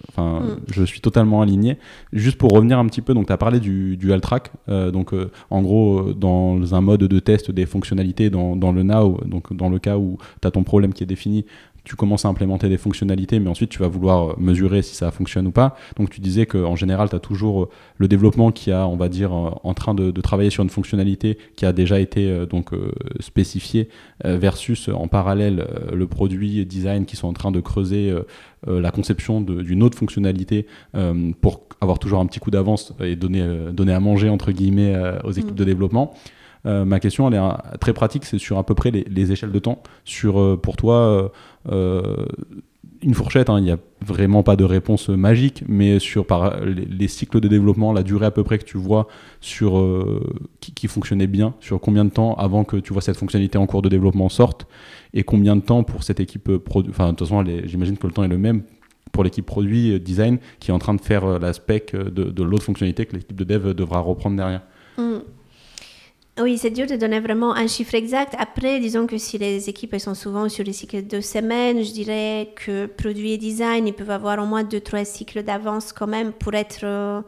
enfin, mm. je suis totalement aligné. Juste pour revenir un petit peu, donc tu as parlé du, du track donc en gros, dans un mode de test des fonctionnalités dans, dans le now, donc dans le cas où tu as ton problème qui est défini, tu commences à implémenter des fonctionnalités, mais ensuite tu vas vouloir euh, mesurer si ça fonctionne ou pas. Donc tu disais qu'en général, tu as toujours euh, le développement qui a, on va dire, euh, en train de, travailler sur une fonctionnalité qui a déjà été donc spécifiée versus en parallèle le produit design qui sont en train de creuser la conception d'une autre fonctionnalité pour avoir toujours un petit coup d'avance et donner, donner à manger entre guillemets aux équipes mm. de développement. Euh, ma question, elle est très pratique, c'est sur à peu près les, échelles de temps. Sur, pour toi, une fourchette, hein, il n'y a vraiment pas de réponse magique, mais sur les, cycles de développement, la durée à peu près que tu vois sur qui, fonctionnait bien, sur combien de temps avant que tu vois cette fonctionnalité en cours de développement sorte, et combien de temps pour cette équipe produit. Enfin, de toute façon, j'imagine que le temps est le même pour l'équipe produit design qui est en train de faire la spec de, l'autre fonctionnalité que l'équipe de dev devra reprendre derrière. Mm. Oui, c'est dur de donner vraiment un chiffre exact. Après, disons que si les équipes sont souvent sur des cycles de semaines, je dirais que produit et design, ils peuvent avoir au moins deux, trois cycles d'avance quand même pour être euh,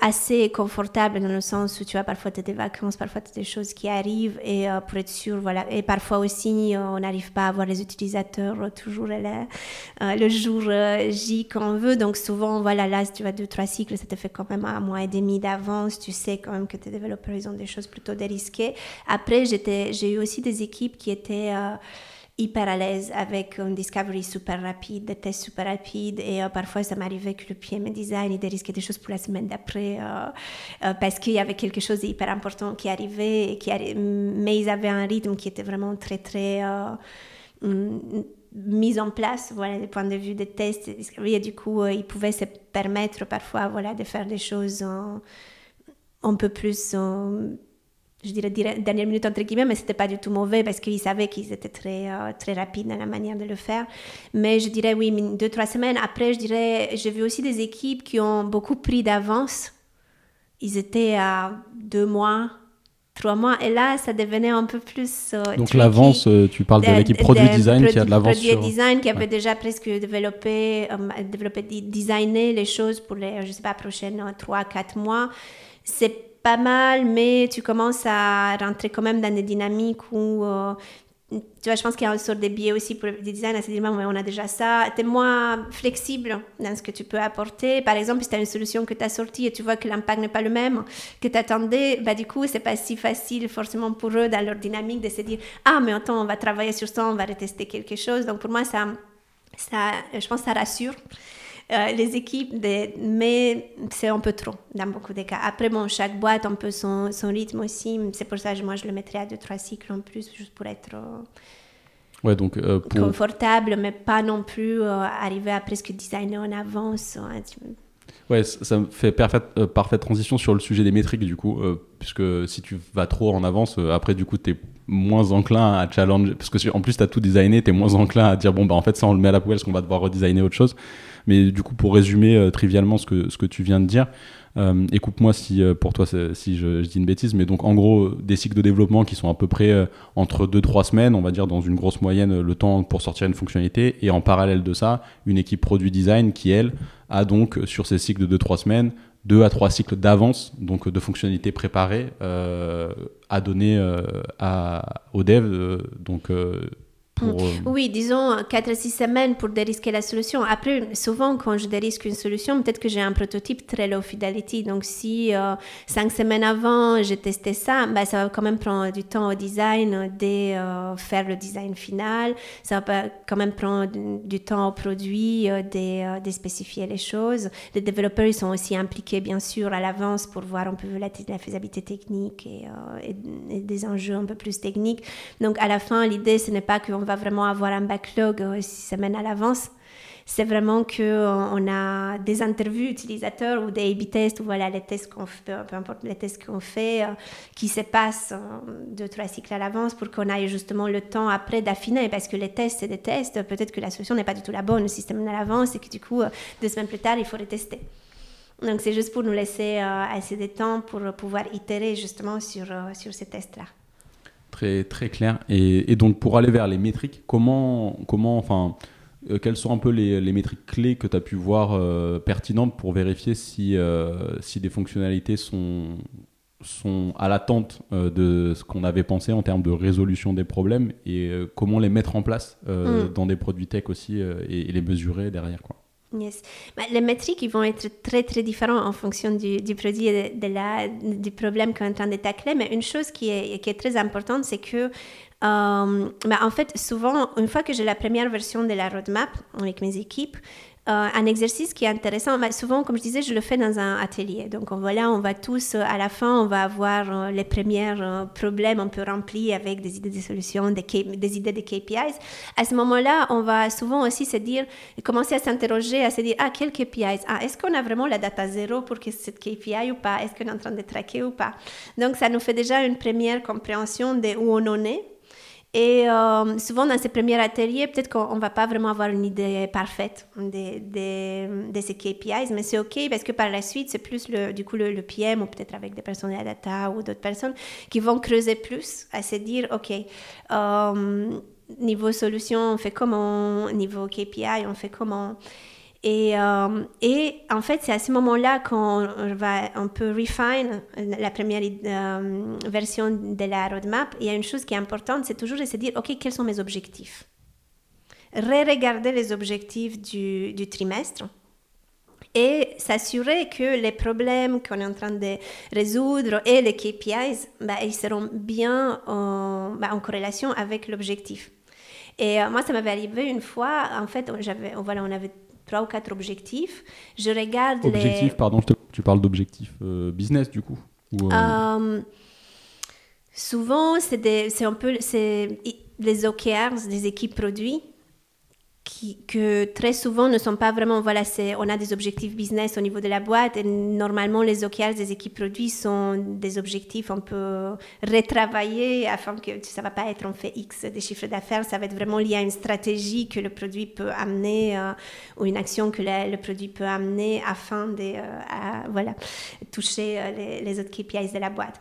assez confortable dans le sens où tu as parfois des vacances, parfois des choses qui arrivent et euh, pour être sûr, voilà. Et parfois aussi, euh, on n'arrive pas à voir les utilisateurs toujours le jour J qu'on veut. Donc souvent, voilà, là, si tu as deux, trois cycles, ça te fait quand même un mois et demi d'avance. Tu sais quand même que tes développeurs, ils ont des choses plutôt dérisquées. Après, j'ai eu aussi des équipes qui étaient hyper à l'aise avec un discovery super rapide, des tests super rapides. Et euh, parfois, ça m'arrivait que le PM design, il dérisquait des choses pour la semaine d'après euh, euh, parce qu'il y avait quelque chose d'hyper important qui arrivait. Mais ils avaient un rythme qui était vraiment très, très mm, mis en place, voilà, du point de vue des tests et du coup, ils pouvaient se permettre parfois, voilà, de faire des choses un peu plus je dirais dernière minute entre guillemets, mais c'était pas du tout mauvais parce qu'ils savaient qu'ils étaient très, euh, très rapides dans la manière de le faire. Mais je dirais oui, deux, trois semaines après, je dirais, j'ai vu aussi des équipes qui ont beaucoup pris d'avance. Ils étaient à deux mois, trois mois. Et là, ça devenait un peu plus. Euh, Donc l'avance, euh, tu parles de, l'équipe produit design qui a de l'avance sur. Produit design qui avait déjà presque développé, euh, développé, designé les choses pour les, je sais pas, prochaines trois, quatre mois. C'est pas mal, mais tu commences à rentrer quand même dans des dynamiques où tu vois, je pense qu'il y a une sorte de biais aussi pour le design, à se dire, mais on a déjà ça. Tu es moins flexible dans ce que tu peux apporter. Par exemple, si tu as une solution que tu as sortie et tu vois que l'impact n'est pas le même que tu attendais, bah, du coup, c'est pas si facile forcément pour eux dans leur dynamique de se dire, ah, mais attends, on va travailler sur ça, on va retester quelque chose. Donc, pour moi, ça, ça je pense que ça rassure. Euh, les équipes, mais c'est un peu trop dans beaucoup de cas. Après, bon, chaque boîte a un peu son, son rythme aussi. C'est pour ça que moi, je le mettrais à deux, trois cycles en plus, juste pour être euh, ouais, donc, euh, confortable, mais pas non plus arriver à presque designer en avance. Hein, ouais, ça me fait parfaite, parfaite transition sur le sujet des métriques, du coup, puisque si tu vas trop en avance, après, du coup, tu es moins enclin à challenger, parce que en plus, tu as tout designé, tu es moins enclin à dire, bon, bah, en fait, ça, on le met à la poubelle, parce qu'on va devoir redesigner autre chose. Mais du coup, pour résumer euh, trivialement ce que, ce que tu viens de dire, euh, moi si euh, pour toi si je, dis une bêtise, mais donc en gros des cycles de développement qui sont à peu près entre 2-3 semaines, on va dire dans une grosse moyenne le temps pour sortir une fonctionnalité, et en parallèle de ça, une équipe produit design qui elle a donc sur ces cycles de 2-3 semaines 2 à 3 cycles d'avance, donc de fonctionnalités préparées à donner à, aux devs, donc Euh, oui, disons 4 à 6 semaines pour dérisquer la solution. Après, souvent, quand je dérisque une solution, peut-être que j'ai un prototype très low fidelity. Donc, si euh, 5 semaines avant, j'ai testé ça, bah, ça va quand même prendre du temps au design de euh, faire le design final. Ça va quand même prendre du temps au produit euh, de, de, spécifier les choses. Les développeurs, ils sont aussi impliqués, bien sûr, à l'avance pour voir un peu la, la faisabilité technique et, et, des enjeux un peu plus techniques. Donc, à la fin, l'idée, ce n'est pas qu'on va vraiment avoir un backlog euh, six semaines à l'avance. C'est vraiment qu'on euh, a des interviews utilisateurs ou des A-B tests, ou voilà, les tests qu'on fait, peu importe les tests qu'on fait, euh, qui se passent deux, trois cycles à l'avance pour qu'on ait justement le temps après d'affiner. Parce que les tests, c'est des tests. Peut-être que la solution n'est pas du tout la bonne, le système à l'avance, et que du coup, deux semaines plus tard, il faut retester. Donc, c'est juste pour nous laisser assez de temps pour pouvoir itérer justement sur, sur ces tests-là. Très, très clair. Et, donc, pour aller vers les métriques, comment, comment enfin, euh, quelles sont un peu les, les métriques clés que tu as pu voir euh, pertinentes pour vérifier si, euh, si des fonctionnalités sont, sont à l'attente de ce qu'on avait pensé en termes de résolution des problèmes et comment les mettre en place mm. dans des produits tech aussi et, et les mesurer derrière quoi. Bah, les métriques vont être très très différents en fonction du, du produit et du problème qu'on est en train de tacler. Mais une chose qui est, très importante, c'est que euh, bah, en fait, souvent, une fois que j'ai la première version de la roadmap avec mes équipes, un exercice qui est intéressant. Mais souvent, comme je disais, je le fais dans un atelier. Donc voilà, on va tous, euh, à la fin, on va avoir euh, les premiers problèmes un peu remplis avec des idées de solutions, des, idées de KPIs. À ce moment-là, on va souvent aussi se dire, commencer à s'interroger, à se dire, ah, quels KPIs Ah, est-ce qu'on a vraiment la data zéro pour que cette KPI ou pas? Est-ce qu'on est en train de traquer ou pas? Donc ça nous fait déjà une première compréhension de où on en est et euh, souvent, dans ces premiers ateliers, peut-être qu'on ne va pas vraiment avoir une idée parfaite de, de, de ces KPIs, mais c'est OK parce que par la suite, c'est plus le, du coup le, le PM ou peut-être avec des personnes de la data ou d'autres personnes qui vont creuser plus à se dire OK, euh, niveau solution, on fait comment, niveau KPI, on fait comment? Et, euh, et, en fait, c'est à ce moment-là qu'on va un peu refine la première euh, version de la roadmap. Il y a une chose qui est importante, c'est toujours de se dire, OK, quels sont mes objectifs? Re-regarder les objectifs du, trimestre et s'assurer que les problèmes qu'on est en train de résoudre et les KPIs, bah, ils seront bien en, bah, corrélation avec l'objectif. Et euh, moi, ça m'avait arrivé une fois, en fait, voilà, on avait trois ou quatre objectifs. Je regarde objectifs, pardon, tu parles d'objectifs euh, business du coup euh, euh, Souvent, c'est un peu les OKRs des équipes produits qui, que très souvent ne sont pas vraiment, voilà, on a des objectifs business au niveau de la boîte et normalement les OKRs des équipes produits sont des objectifs un peu retravaillés afin que ça va pas être en fait X des chiffres d'affaires, ça va être vraiment lié à une stratégie que le produit peut amener euh, ou une action que le, produit peut amener afin de euh, voilà, toucher euh, les autres KPIs de la boîte.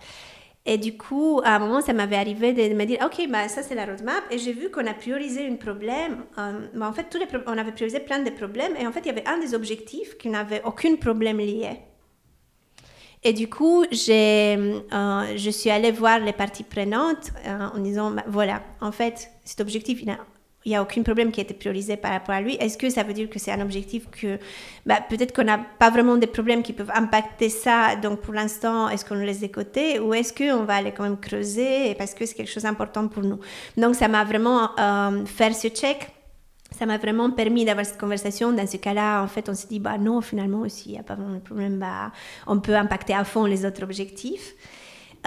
Et du coup, à un moment, ça m'avait arrivé de me dire, OK, bah, ça c'est la roadmap. Et j'ai vu qu'on a priorisé un problème. Euh, bah, en fait, tous les on avait priorisé plein de problèmes. Et en fait, il y avait un des objectifs qui n'avait aucun problème lié. Et du coup, j'ai, euh, je suis allée voir les parties prenantes euh, en disant, bah, voilà, en fait, cet objectif, il a il n'y a aucun problème qui a été priorisé par rapport à lui. Est-ce que ça veut dire que c'est un objectif que bah, peut-être qu'on n'a pas vraiment des problèmes qui peuvent impacter ça, donc pour l'instant, est-ce qu'on le laisse de côté ou est-ce qu'on va aller quand même creuser parce que c'est quelque chose d'important pour nous Donc ça m'a vraiment euh, fait ce check. Ça m'a vraiment permis d'avoir cette conversation. Dans ce cas-là, en fait, on s'est dit, bah non, finalement, aussi, il n'y a pas vraiment de problème, bah, on peut impacter à fond les autres objectifs.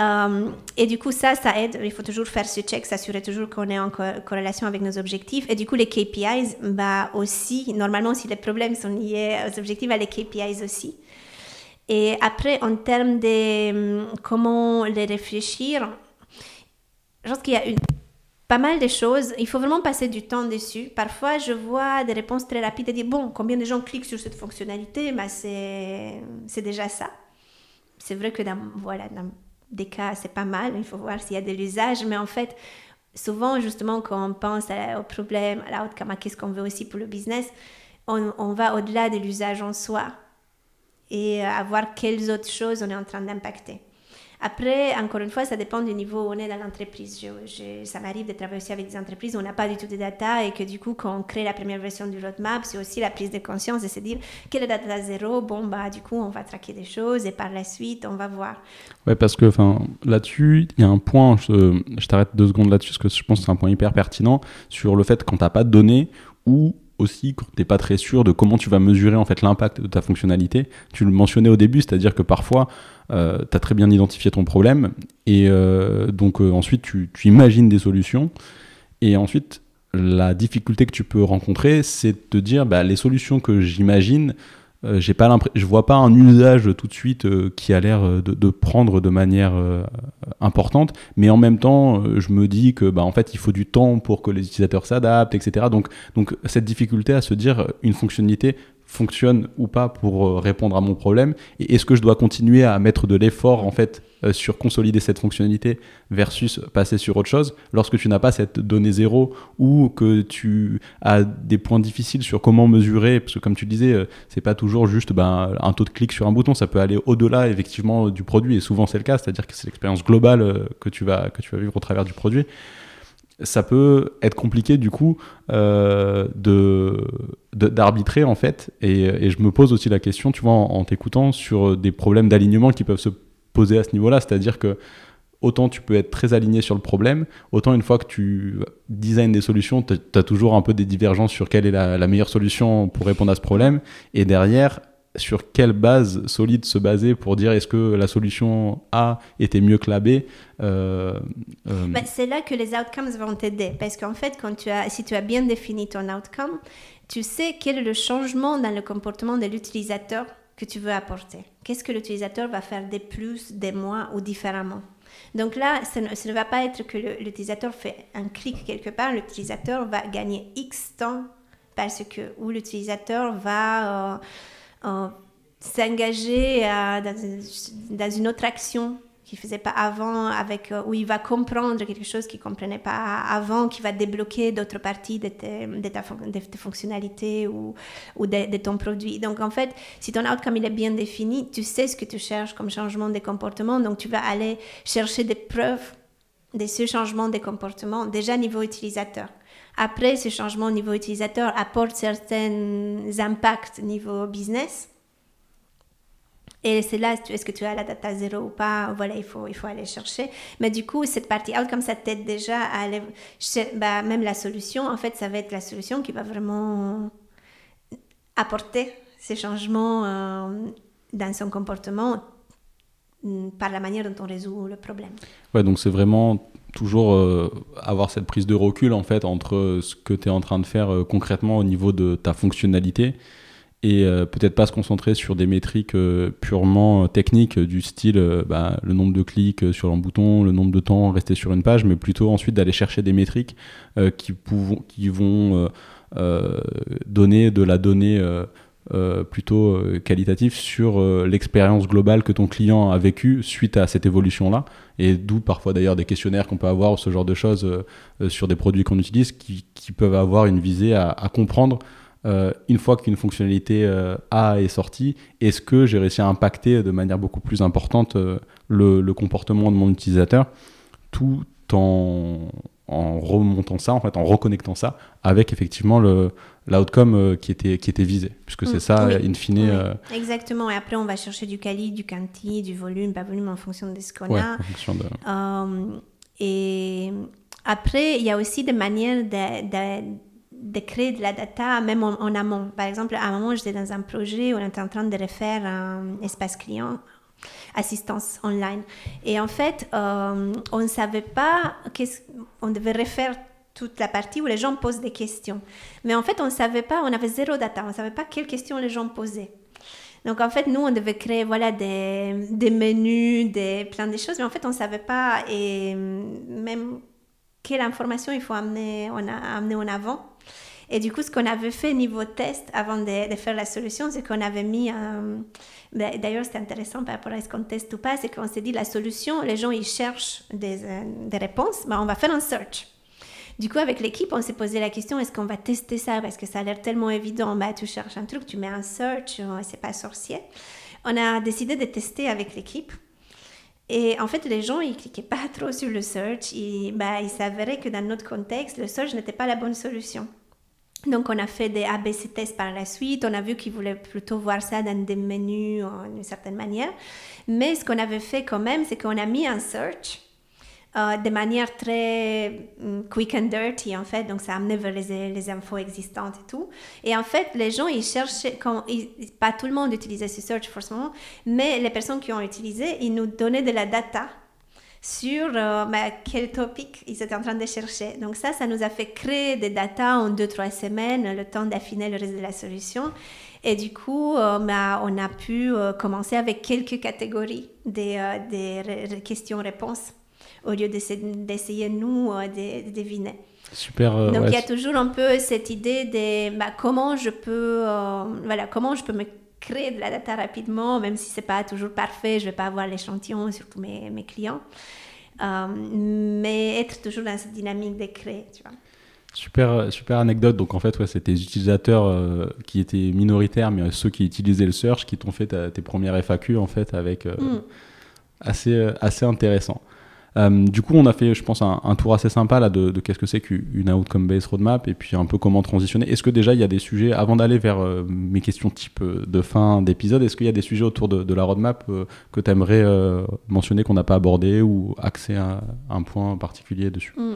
Euh, et du coup, ça, ça aide. Il faut toujours faire ce check, s'assurer toujours qu'on est en corrélation avec nos objectifs. Et du coup, les KPIs, bah aussi, normalement, si les problèmes sont liés aux objectifs, à les KPIs aussi. Et après, en termes de hum, comment les réfléchir, je pense qu'il y a une, pas mal de choses. Il faut vraiment passer du temps dessus. Parfois, je vois des réponses très rapides et dire, bon, combien de gens cliquent sur cette fonctionnalité? Bah, C'est déjà ça. C'est vrai que voilà, dans des cas, c'est pas mal, il faut voir s'il y a de l'usage, mais en fait, souvent, justement, quand on pense au problème, à l'outcome, à qu'est-ce qu'on veut aussi pour le business, on, on va au-delà de l'usage en soi et à voir quelles autres choses on est en train d'impacter. Après, encore une fois, ça dépend du niveau où on est dans l'entreprise. ça m'arrive de travailler aussi avec des entreprises où on n'a pas du tout de data et que du coup, quand on crée la première version du roadmap, c'est aussi la prise de conscience de se dire quelle est la data zéro? Bon, bah, du coup, on va traquer des choses et par la suite, on va voir. Ouais, parce que là-dessus, il y a un point, je, t'arrête deux secondes là-dessus, parce que je pense que c'est un point hyper pertinent sur le fait quand tu pas de données ou aussi quand tu n'es pas très sûr de comment tu vas mesurer en fait l'impact de ta fonctionnalité. Tu le mentionnais au début, c'est-à-dire que parfois euh, tu as très bien identifié ton problème et euh, donc euh, ensuite tu, tu, imagines des solutions et ensuite la difficulté que tu peux rencontrer c'est de te dire bah, les solutions que j'imagine euh, j'ai je vois pas un usage tout de suite euh, qui a l'air euh, de, prendre de manière importante, mais en même temps, je me dis que bah en fait, il faut du temps pour que les utilisateurs s'adaptent, etc. Donc cette difficulté à se dire une fonctionnalité fonctionne ou pas pour euh, répondre à mon problème et est-ce que je dois continuer à mettre de l'effort en fait euh, sur consolider cette fonctionnalité versus passer sur autre chose lorsque tu n'as pas cette donnée zéro ou que tu as des points difficiles sur comment mesurer? Parce que comme tu disais euh, c'est pas toujours juste ben, un taux de clic sur un bouton ça peut aller au-delà effectivement du produit et souvent c'est le cas c'est-à-dire que c'est l'expérience globale que tu vas que tu vas vivre au travers du produit ça peut être compliqué du coup euh, de d'arbitrer en fait. Et, et, je me pose aussi la question tu vois en, t'écoutant sur des problèmes d'alignement qui peuvent se poser à ce niveau-là. C'est-à-dire que autant tu peux être très aligné sur le problème autant une fois que tu designes des solutions tu as toujours un peu des divergences sur quelle est la, la meilleure solution pour répondre à ce problème. Et derrière sur quelle base solide se baser pour dire est-ce que la solution A était mieux que la B euh, euh, C'est là que les outcomes vont t'aider. Parce qu'en fait, quand tu as, si tu as bien défini ton outcome, tu sais quel est le changement dans le comportement de l'utilisateur que tu veux apporter. Qu'est-ce que l'utilisateur va faire des plus, des moins ou différemment. Donc là, ça ne, va pas être que l'utilisateur fait un clic quelque part, l'utilisateur va gagner X temps parce que, ou l'utilisateur va... Euh, euh, s'engager euh, dans, une autre action qu'il faisait pas avant, euh, où il va comprendre quelque chose qu'il comprenait pas avant, qui va débloquer d'autres parties de, tes, fonctionnalités ou, de, ton produit. Donc en fait, si ton outcome est bien défini, tu sais ce que tu cherches comme changement de comportement, donc tu vas aller chercher des preuves de ce changement de comportement déjà niveau utilisateur. Après, ce changement au niveau utilisateur apporte certains impacts niveau business. Et c'est là, est-ce que tu as la data zéro ou pas? Voilà, il faut, il faut aller chercher. Mais du coup, cette partie out, comme ça t'aide déjà à aller... Bah, même la solution, en fait, ça va être la solution qui va vraiment apporter ces changements euh, dans son comportement mm, par la manière dont on résout le problème. Ouais, donc c'est vraiment toujours euh, avoir cette prise de recul en fait entre ce que tu es en train de faire euh, concrètement au niveau de ta fonctionnalité et euh, peut-être pas se concentrer sur des métriques purement techniques du style bah, le nombre de clics sur un bouton, le nombre de temps resté sur une page, mais plutôt ensuite d'aller chercher des métriques qui, qui vont donner de la donnée plutôt qualitatif sur l'expérience globale que ton client a vécue suite à cette évolution-là, et d'où parfois d'ailleurs des questionnaires qu'on peut avoir, ce genre de choses sur des produits qu'on utilise, qui, peuvent avoir une visée à, comprendre euh, une fois qu'une fonctionnalité euh, A est sortie, est-ce que j'ai réussi à impacter de manière beaucoup plus importante euh, le, comportement de mon utilisateur, tout en, remontant ça, en fait, en reconnectant ça avec effectivement le l'outcome qui était qui était visé, puisque c'est mm. ça, in fine. Exactement. Et après, on va chercher du quali, du quanti, du volume, pas volume en fonction de ce qu'on a. et après, il y a aussi des manières de de créer de la data, même en, amont. Par exemple, à un moment, j'étais dans un projet où on était en train de refaire un espace client, assistance online. Et en fait, euh, on ne savait pas qu'est-ce on devait refaire toute la partie où les gens posent des questions. Mais en fait, on ne savait pas, on avait zéro data, on ne savait pas quelles questions les gens posaient. Donc en fait, nous, on devait créer voilà, des, menus, des, plein de choses, mais en fait, on ne savait pas et même quelle information il faut amener, on a, en avant. Et du coup, ce qu'on avait fait niveau test avant de, faire la solution, c'est qu'on avait mis. Ben, d'ailleurs, c'est intéressant par rapport à ce qu'on teste ou pas, c'est qu'on s'est dit la solution, les gens, ils cherchent des, euh, des réponses, ben, on va faire un search. Du coup, avec l'équipe, on s'est posé la question est-ce qu'on va tester ça? Parce que ça a l'air tellement évident. Bah, tu cherches un truc, tu mets un search, euh, c'est pas sorcier. On a décidé de tester avec l'équipe. Et en fait, les gens, ils cliquaient pas trop sur le search. bah, il s'avérait que dans notre contexte, le search n'était pas la bonne solution. Donc, on a fait des ABC tests par la suite. On a vu qu'ils voulaient plutôt voir ça dans des menus d'une certaine manière. Mais ce qu'on avait fait quand même, c'est qu'on a mis un search euh, de manière très mm, quick and dirty, en fait. Donc, ça amenait vers les, infos existantes et tout. Et en fait, les gens, ils cherchaient, pas tout le monde utilisait ce search forcément, mais les personnes qui ont utilisé, ils nous donnaient de la data sur euh, bah, quel topic ils étaient en train de chercher. Donc ça, ça nous a fait créer des data en deux, trois semaines, le temps d'affiner le reste de la solution. Et du coup, euh, bah, on a pu euh, commencer avec quelques catégories des, des questions-réponses au lieu d'essayer, nous, de, deviner. Super. Donc il y a toujours un peu cette idée de bah, comment je peux, voilà, comment je peux me créer de la data rapidement, même si c'est pas toujours parfait, je vais pas avoir l'échantillon sur tous mes, mes clients. Euh, mais être toujours dans cette dynamique de créer, tu vois. Super, super anecdote. Donc en fait, ouais, c'était des utilisateurs euh, qui étaient minoritaires, mais ceux qui utilisaient le search qui t'ont fait tes premières FAQ en fait avec euh, mm. assez, assez intéressant. Euh, du coup, on a fait, je pense, un, tour assez sympa là de, qu'est-ce que c'est qu'une outcome-based roadmap et puis un peu comment transitionner. Est-ce que déjà il y a des sujets, avant d'aller vers euh, mes questions type euh, de fin d'épisode, est-ce qu'il y a des sujets autour de, la roadmap que tu aimerais mentionner qu'on n'a pas abordé ou axer un, un point particulier dessus? Mm.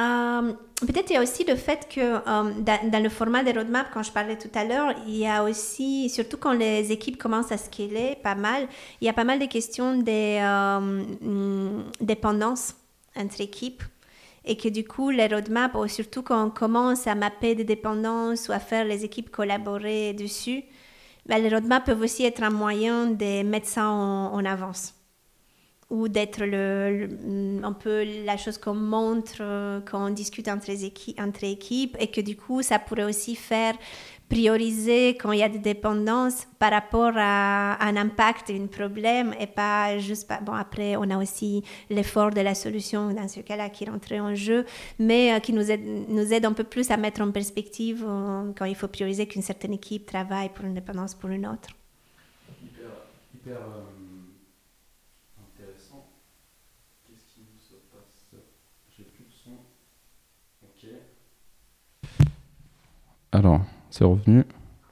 Euh, peut-être il y a aussi le fait que euh, dans, le format des roadmaps, quand je parlais tout à l'heure, il y a aussi, surtout quand les équipes commencent à scaler pas mal, il y a pas mal de questions de euh, dépendance entre équipes. Et que du coup, les roadmaps, surtout quand on commence à mapper des dépendances ou à faire les équipes collaborer dessus, ben, les roadmaps peuvent aussi être un moyen de mettre ça en avance ou d'être le, un peu la chose qu'on montre euh, quand on discute entre, équipes, et que du coup ça pourrait aussi faire prioriser quand il y a des dépendances par rapport à un impact, un problème et pas juste bon après on a aussi l'effort de la solution dans ce cas-là qui rentre en jeu mais euh, qui nous aide, nous aide un peu plus à mettre en perspective euh, quand il faut prioriser qu'une certaine équipe travaille pour une dépendance pour une autre. Hyper, Alors, c'est revenu.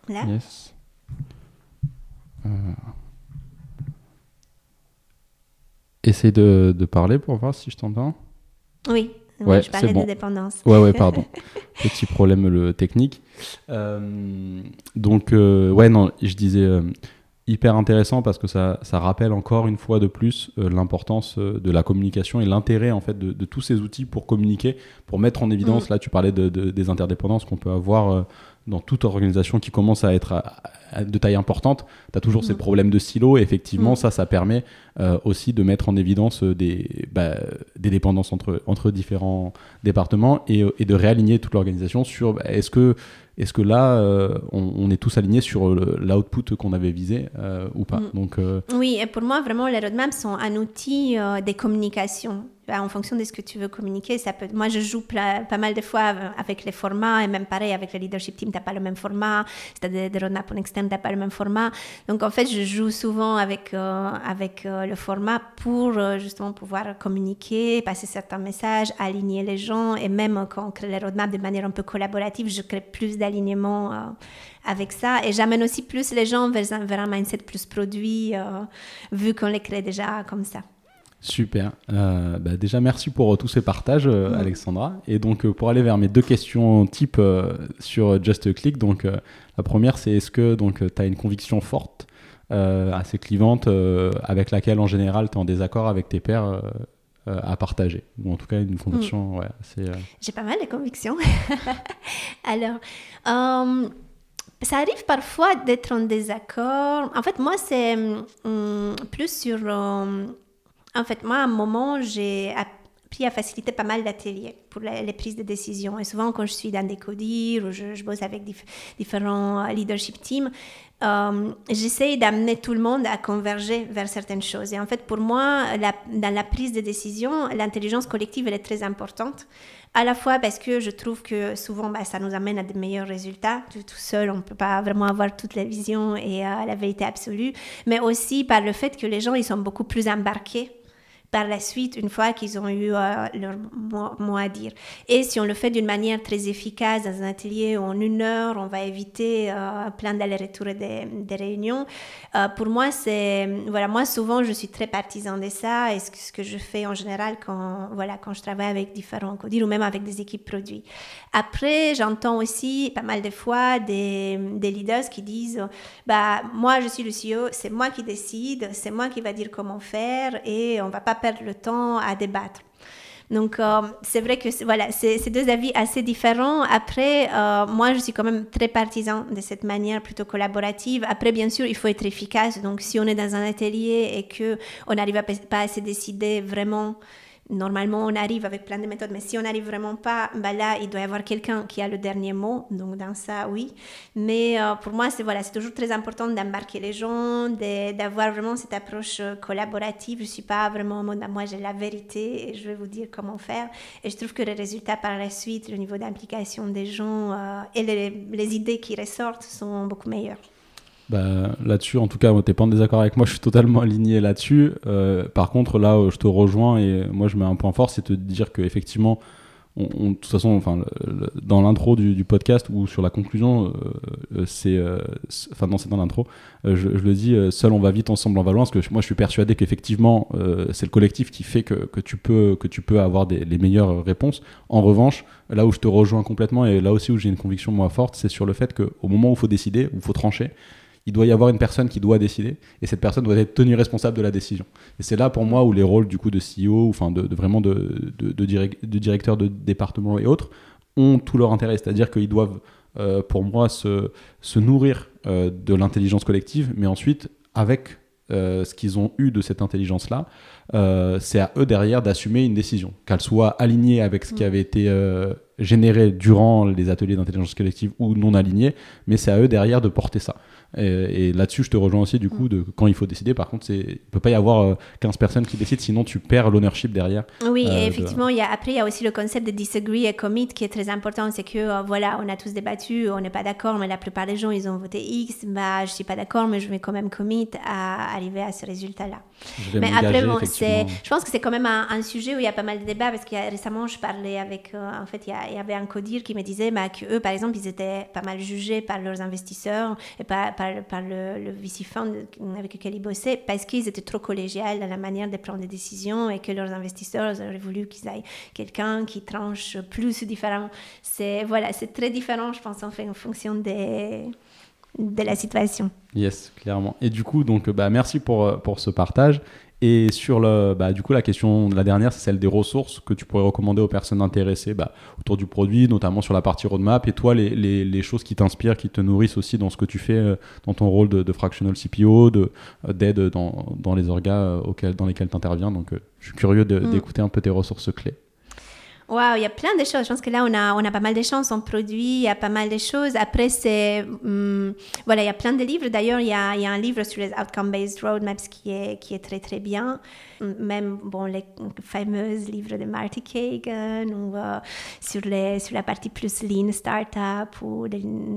Là Yes. Euh... Essaye de, de, parler pour voir si je t'entends. Oui, ouais, je parlais de dépendance. Ouais, ouais, pardon. Petit problème le technique. Euh, donc, euh, ouais, non, je disais euh, hyper intéressant parce que ça, ça, rappelle encore une fois de plus l'importance de la communication et l'intérêt en fait de, de, tous ces outils pour communiquer, pour mettre en évidence. Mm. Là, tu parlais de, des interdépendances qu'on peut avoir dans toute organisation qui commence à être de taille importante, tu as toujours ces mm. problèmes de silo. Et effectivement, mm. ça, ça permet aussi de mettre en évidence des, bah, des dépendances entre, entre différents départements et, et de réaligner toute l'organisation sur bah, est-ce que est-ce que là, euh, on, est tous alignés sur l'output qu'on avait visé euh, ou pas mm. Donc, euh, Oui, et pour moi, vraiment, les roadmaps sont un outil de communication. Bah, en fonction de ce que tu veux communiquer, ça peut... moi je joue pas mal de fois avec les formats et même pareil avec le leadership team, tu n'as pas le même format, si tu as des, roadmaps en externe, tu n'as pas le même format. Donc en fait, je joue souvent avec, avec le format pour justement pouvoir communiquer, passer certains messages, aligner les gens et même quand on crée les roadmaps de manière un peu collaborative, je crée plus d'alignement euh, avec ça. Et j'amène aussi plus les gens vers, vers un mindset plus produit, euh, vu qu'on les crée déjà comme ça. Super. Euh, bah, déjà, merci pour tous ces partages, Alexandra. Et donc, pour aller vers mes deux questions type sur Just Click, donc la première, c'est est-ce que tu as une conviction forte, assez clivante, avec laquelle en général tu es en désaccord avec tes pairs euh, à partager, ou en tout cas une conviction mm. assez... Euh, J'ai pas mal de convictions. Alors, euh, ça arrive parfois d'être en désaccord. En fait, moi, c'est hum, plus sur... en fait, moi, à un moment, j'ai appris à faciliter pas mal d'ateliers pour les, prises de décision. Et souvent, quand je suis dans des codires ou je, bosse avec différents leadership teams, euh, j'essaye d'amener tout le monde à converger vers certaines choses. Et en fait, pour moi, dans la prise de décision, l'intelligence collective, elle est très importante. À la fois parce que je trouve que souvent, bah, ça nous amène à de meilleurs résultats. Tout, seul, on ne peut pas vraiment avoir toute la vision et euh, la vérité absolue. Mais aussi par le fait que les gens, ils sont beaucoup plus embarqués par la suite, une fois qu'ils ont eu euh, leur mot, à dire. Et si on le fait d'une manière très efficace dans un atelier en une heure, on va éviter euh, plein d'allers-retours et des, réunions, euh, pour moi, c'est... Voilà, moi, souvent, je suis très partisan de ça et ce, que je fais en général quand, voilà, quand je travaille avec différents codires ou même avec des équipes produits. Après, j'entends aussi pas mal de fois des, des leaders qui disent, bah, moi, je suis le CEO, c'est moi qui décide, c'est moi qui va dire comment faire et on va pas perdre le temps à débattre. Donc, euh, c'est vrai que voilà, c'est deux avis assez différents. Après, euh, moi, je suis quand même très partisan de cette manière plutôt collaborative. Après, bien sûr, il faut être efficace. Donc, si on est dans un atelier et que on n'arrive pas à se décider vraiment normalement, on arrive avec plein de méthodes, mais si on n'arrive vraiment pas, bah là, il doit y avoir quelqu'un qui a le dernier mot. Donc, dans ça, oui. Mais euh, pour moi, c'est voilà, toujours très important d'embarquer les gens, d'avoir vraiment cette approche euh, collaborative. Je ne suis pas vraiment en mode, bah, moi, j'ai la vérité et je vais vous dire comment faire. Et je trouve que les résultats par la suite, le niveau d'implication des gens euh, et les, les idées qui ressortent sont beaucoup meilleurs. Bah, là-dessus, en tout cas, tu n'es pas en désaccord avec moi, je suis totalement aligné là-dessus. Euh, par contre, là, je te rejoins et moi, je mets un point fort, c'est de dire qu'effectivement, on, de toute façon, enfin, dans l'intro du, podcast ou sur la conclusion, euh, euh, c'est, enfin non, c'est dans l'intro, je, le dis, seul on va vite, ensemble on va loin, parce que moi je suis persuadé qu'effectivement c'est le collectif qui fait que, que, tu peux que tu peux avoir les meilleures réponses. En revanche, là où je te rejoins complètement et là aussi où j'ai une conviction moi forte, c'est sur le fait qu'au moment où il faut décider, où il faut trancher, il doit y avoir une personne qui doit décider et cette personne doit être tenue responsable de la décision. Et c'est là pour moi où les rôles du coup de CEO, enfin de, vraiment de, de, de, directeur de département et autres, ont tout leur intérêt. C'est-à-dire qu'ils doivent, euh, pour moi, se, se nourrir euh, de l'intelligence collective, mais ensuite, avec euh, ce qu'ils ont eu de cette intelligence-là, c'est à eux derrière d'assumer une décision, qu'elle soit alignée avec ce qui mm. avait été généré durant les ateliers d'intelligence collective ou non alignée, mais c'est à eux derrière de porter ça. Et, là-dessus, je te rejoins aussi, du coup, de quand il faut décider. Par contre, il ne peut pas y avoir 15 euh, personnes qui décident, sinon tu perds l'ownership derrière. Oui, euh, effectivement, il y a, après, il y a aussi le concept de disagree et commit qui est très important. C'est que, euh, voilà, on a tous débattu, on n'est pas d'accord, mais la plupart des gens, ils ont voté X. Bah, je ne suis pas d'accord, mais je vais quand même commit à arriver à ce résultat-là. Mais après, bon, je pense que c'est quand même un, sujet où il y a pas mal de débats parce que récemment, je parlais avec, en fait, il y, avait un codir qui me disait bah, qu'eux, par exemple, ils étaient pas mal jugés par leurs investisseurs et pas par, le, le VC Fund avec lequel ils bossaient parce qu'ils étaient trop collégiales dans la manière de prendre des décisions et que leurs investisseurs auraient voulu qu'ils aient quelqu'un qui tranche plus différemment. C'est voilà, c'est très différent, je pense, en, fait, en fonction des de la situation. Yes, clairement. Et du coup, donc, bah, merci pour, pour ce partage. Et sur le, bah, du coup, la question, la dernière, c'est celle des ressources que tu pourrais recommander aux personnes intéressées bah, autour du produit, notamment sur la partie roadmap. Et toi, les, les, les choses qui t'inspirent, qui te nourrissent aussi dans ce que tu fais euh, dans ton rôle de, de fractional CPO, euh, d'aide dans, dans les orgas euh, auxquels, dans lesquels tu interviens. Donc, je suis curieux Mm. d'écouter un peu tes ressources clés. Waouh, il y a plein de choses. Je pense que là, on a, on a pas mal de chances en produit, il y a pas mal de choses. Après, c'est. hum, voilà, il y a plein de livres. D'ailleurs, il y a, y a un livre sur les outcome-based roadmaps qui est, qui est très, très bien. Même, bon, les fameux livres de Marty Kagan ou sur, les, sur la partie plus lean startup ou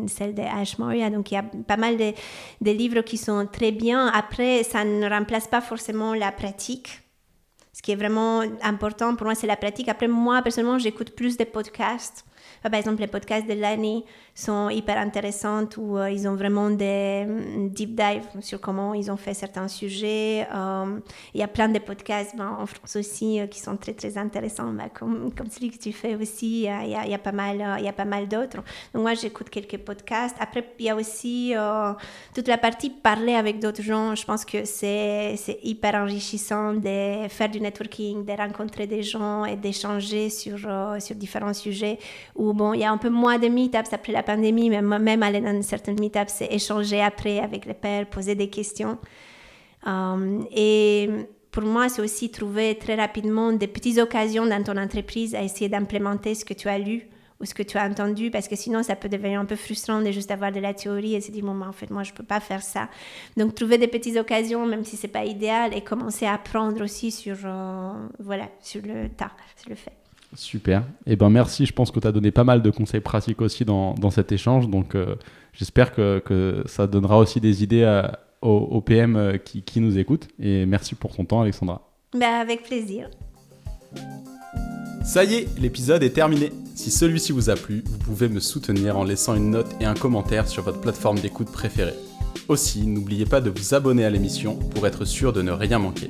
celle de Ash Moria. Donc, il y a pas mal de livres qui sont très bien. Après, ça ne remplace pas forcément la pratique. Ce qui est vraiment important pour moi, c'est la pratique. Après, moi, personnellement, j'écoute plus des podcasts. Euh, Par exemple, les podcasts de l'année sont hyper intéressants où euh, ils ont vraiment des mm, deep dives sur comment ils ont fait certains sujets. Euh, il y a plein de podcasts ben, en France aussi euh, qui sont très, très intéressants, ben, comme, comme celui que tu fais aussi. Il y a, pas mal, il mal d'autres. Donc, moi, j'écoute quelques podcasts. Après, il y a aussi toute la partie parler avec d'autres gens. Je pense que c'est hyper enrichissant de faire du networking, de rencontrer des gens et d'échanger sur, sur différents sujets. Où, bon, il y a un peu moins de meetups après la pandémie, mais moi-même aller dans certaines meetups, c'est échanger après avec les pairs, poser des questions. Euh, et pour moi, c'est aussi trouver très rapidement des petites occasions dans ton entreprise à essayer d'implémenter ce que tu as lu ou ce que tu as entendu, parce que sinon, ça peut devenir un peu frustrant de juste avoir de la théorie et se dire, bon, en fait, moi, je peux pas faire ça. Donc, trouver des petites occasions, même si c'est pas idéal, et commencer à apprendre aussi sur, euh, voilà, sur le tas, sur le fait. Super. Et ben merci. Je pense que tu as donné pas mal de conseils pratiques aussi dans, dans cet échange. Donc euh, j'espère que, que ça donnera aussi des idées à- aux, aux PM euh, qui, qui nous écoutent. Et merci pour ton temps, Alexandra. Ben, avec plaisir. Ça y est, l'épisode est terminé. Si celui-ci vous a plu, vous pouvez me soutenir en laissant une note et un commentaire sur votre plateforme d'écoute préférée. Aussi, n'oubliez pas de vous abonner à l'émission pour être sûr de ne rien manquer.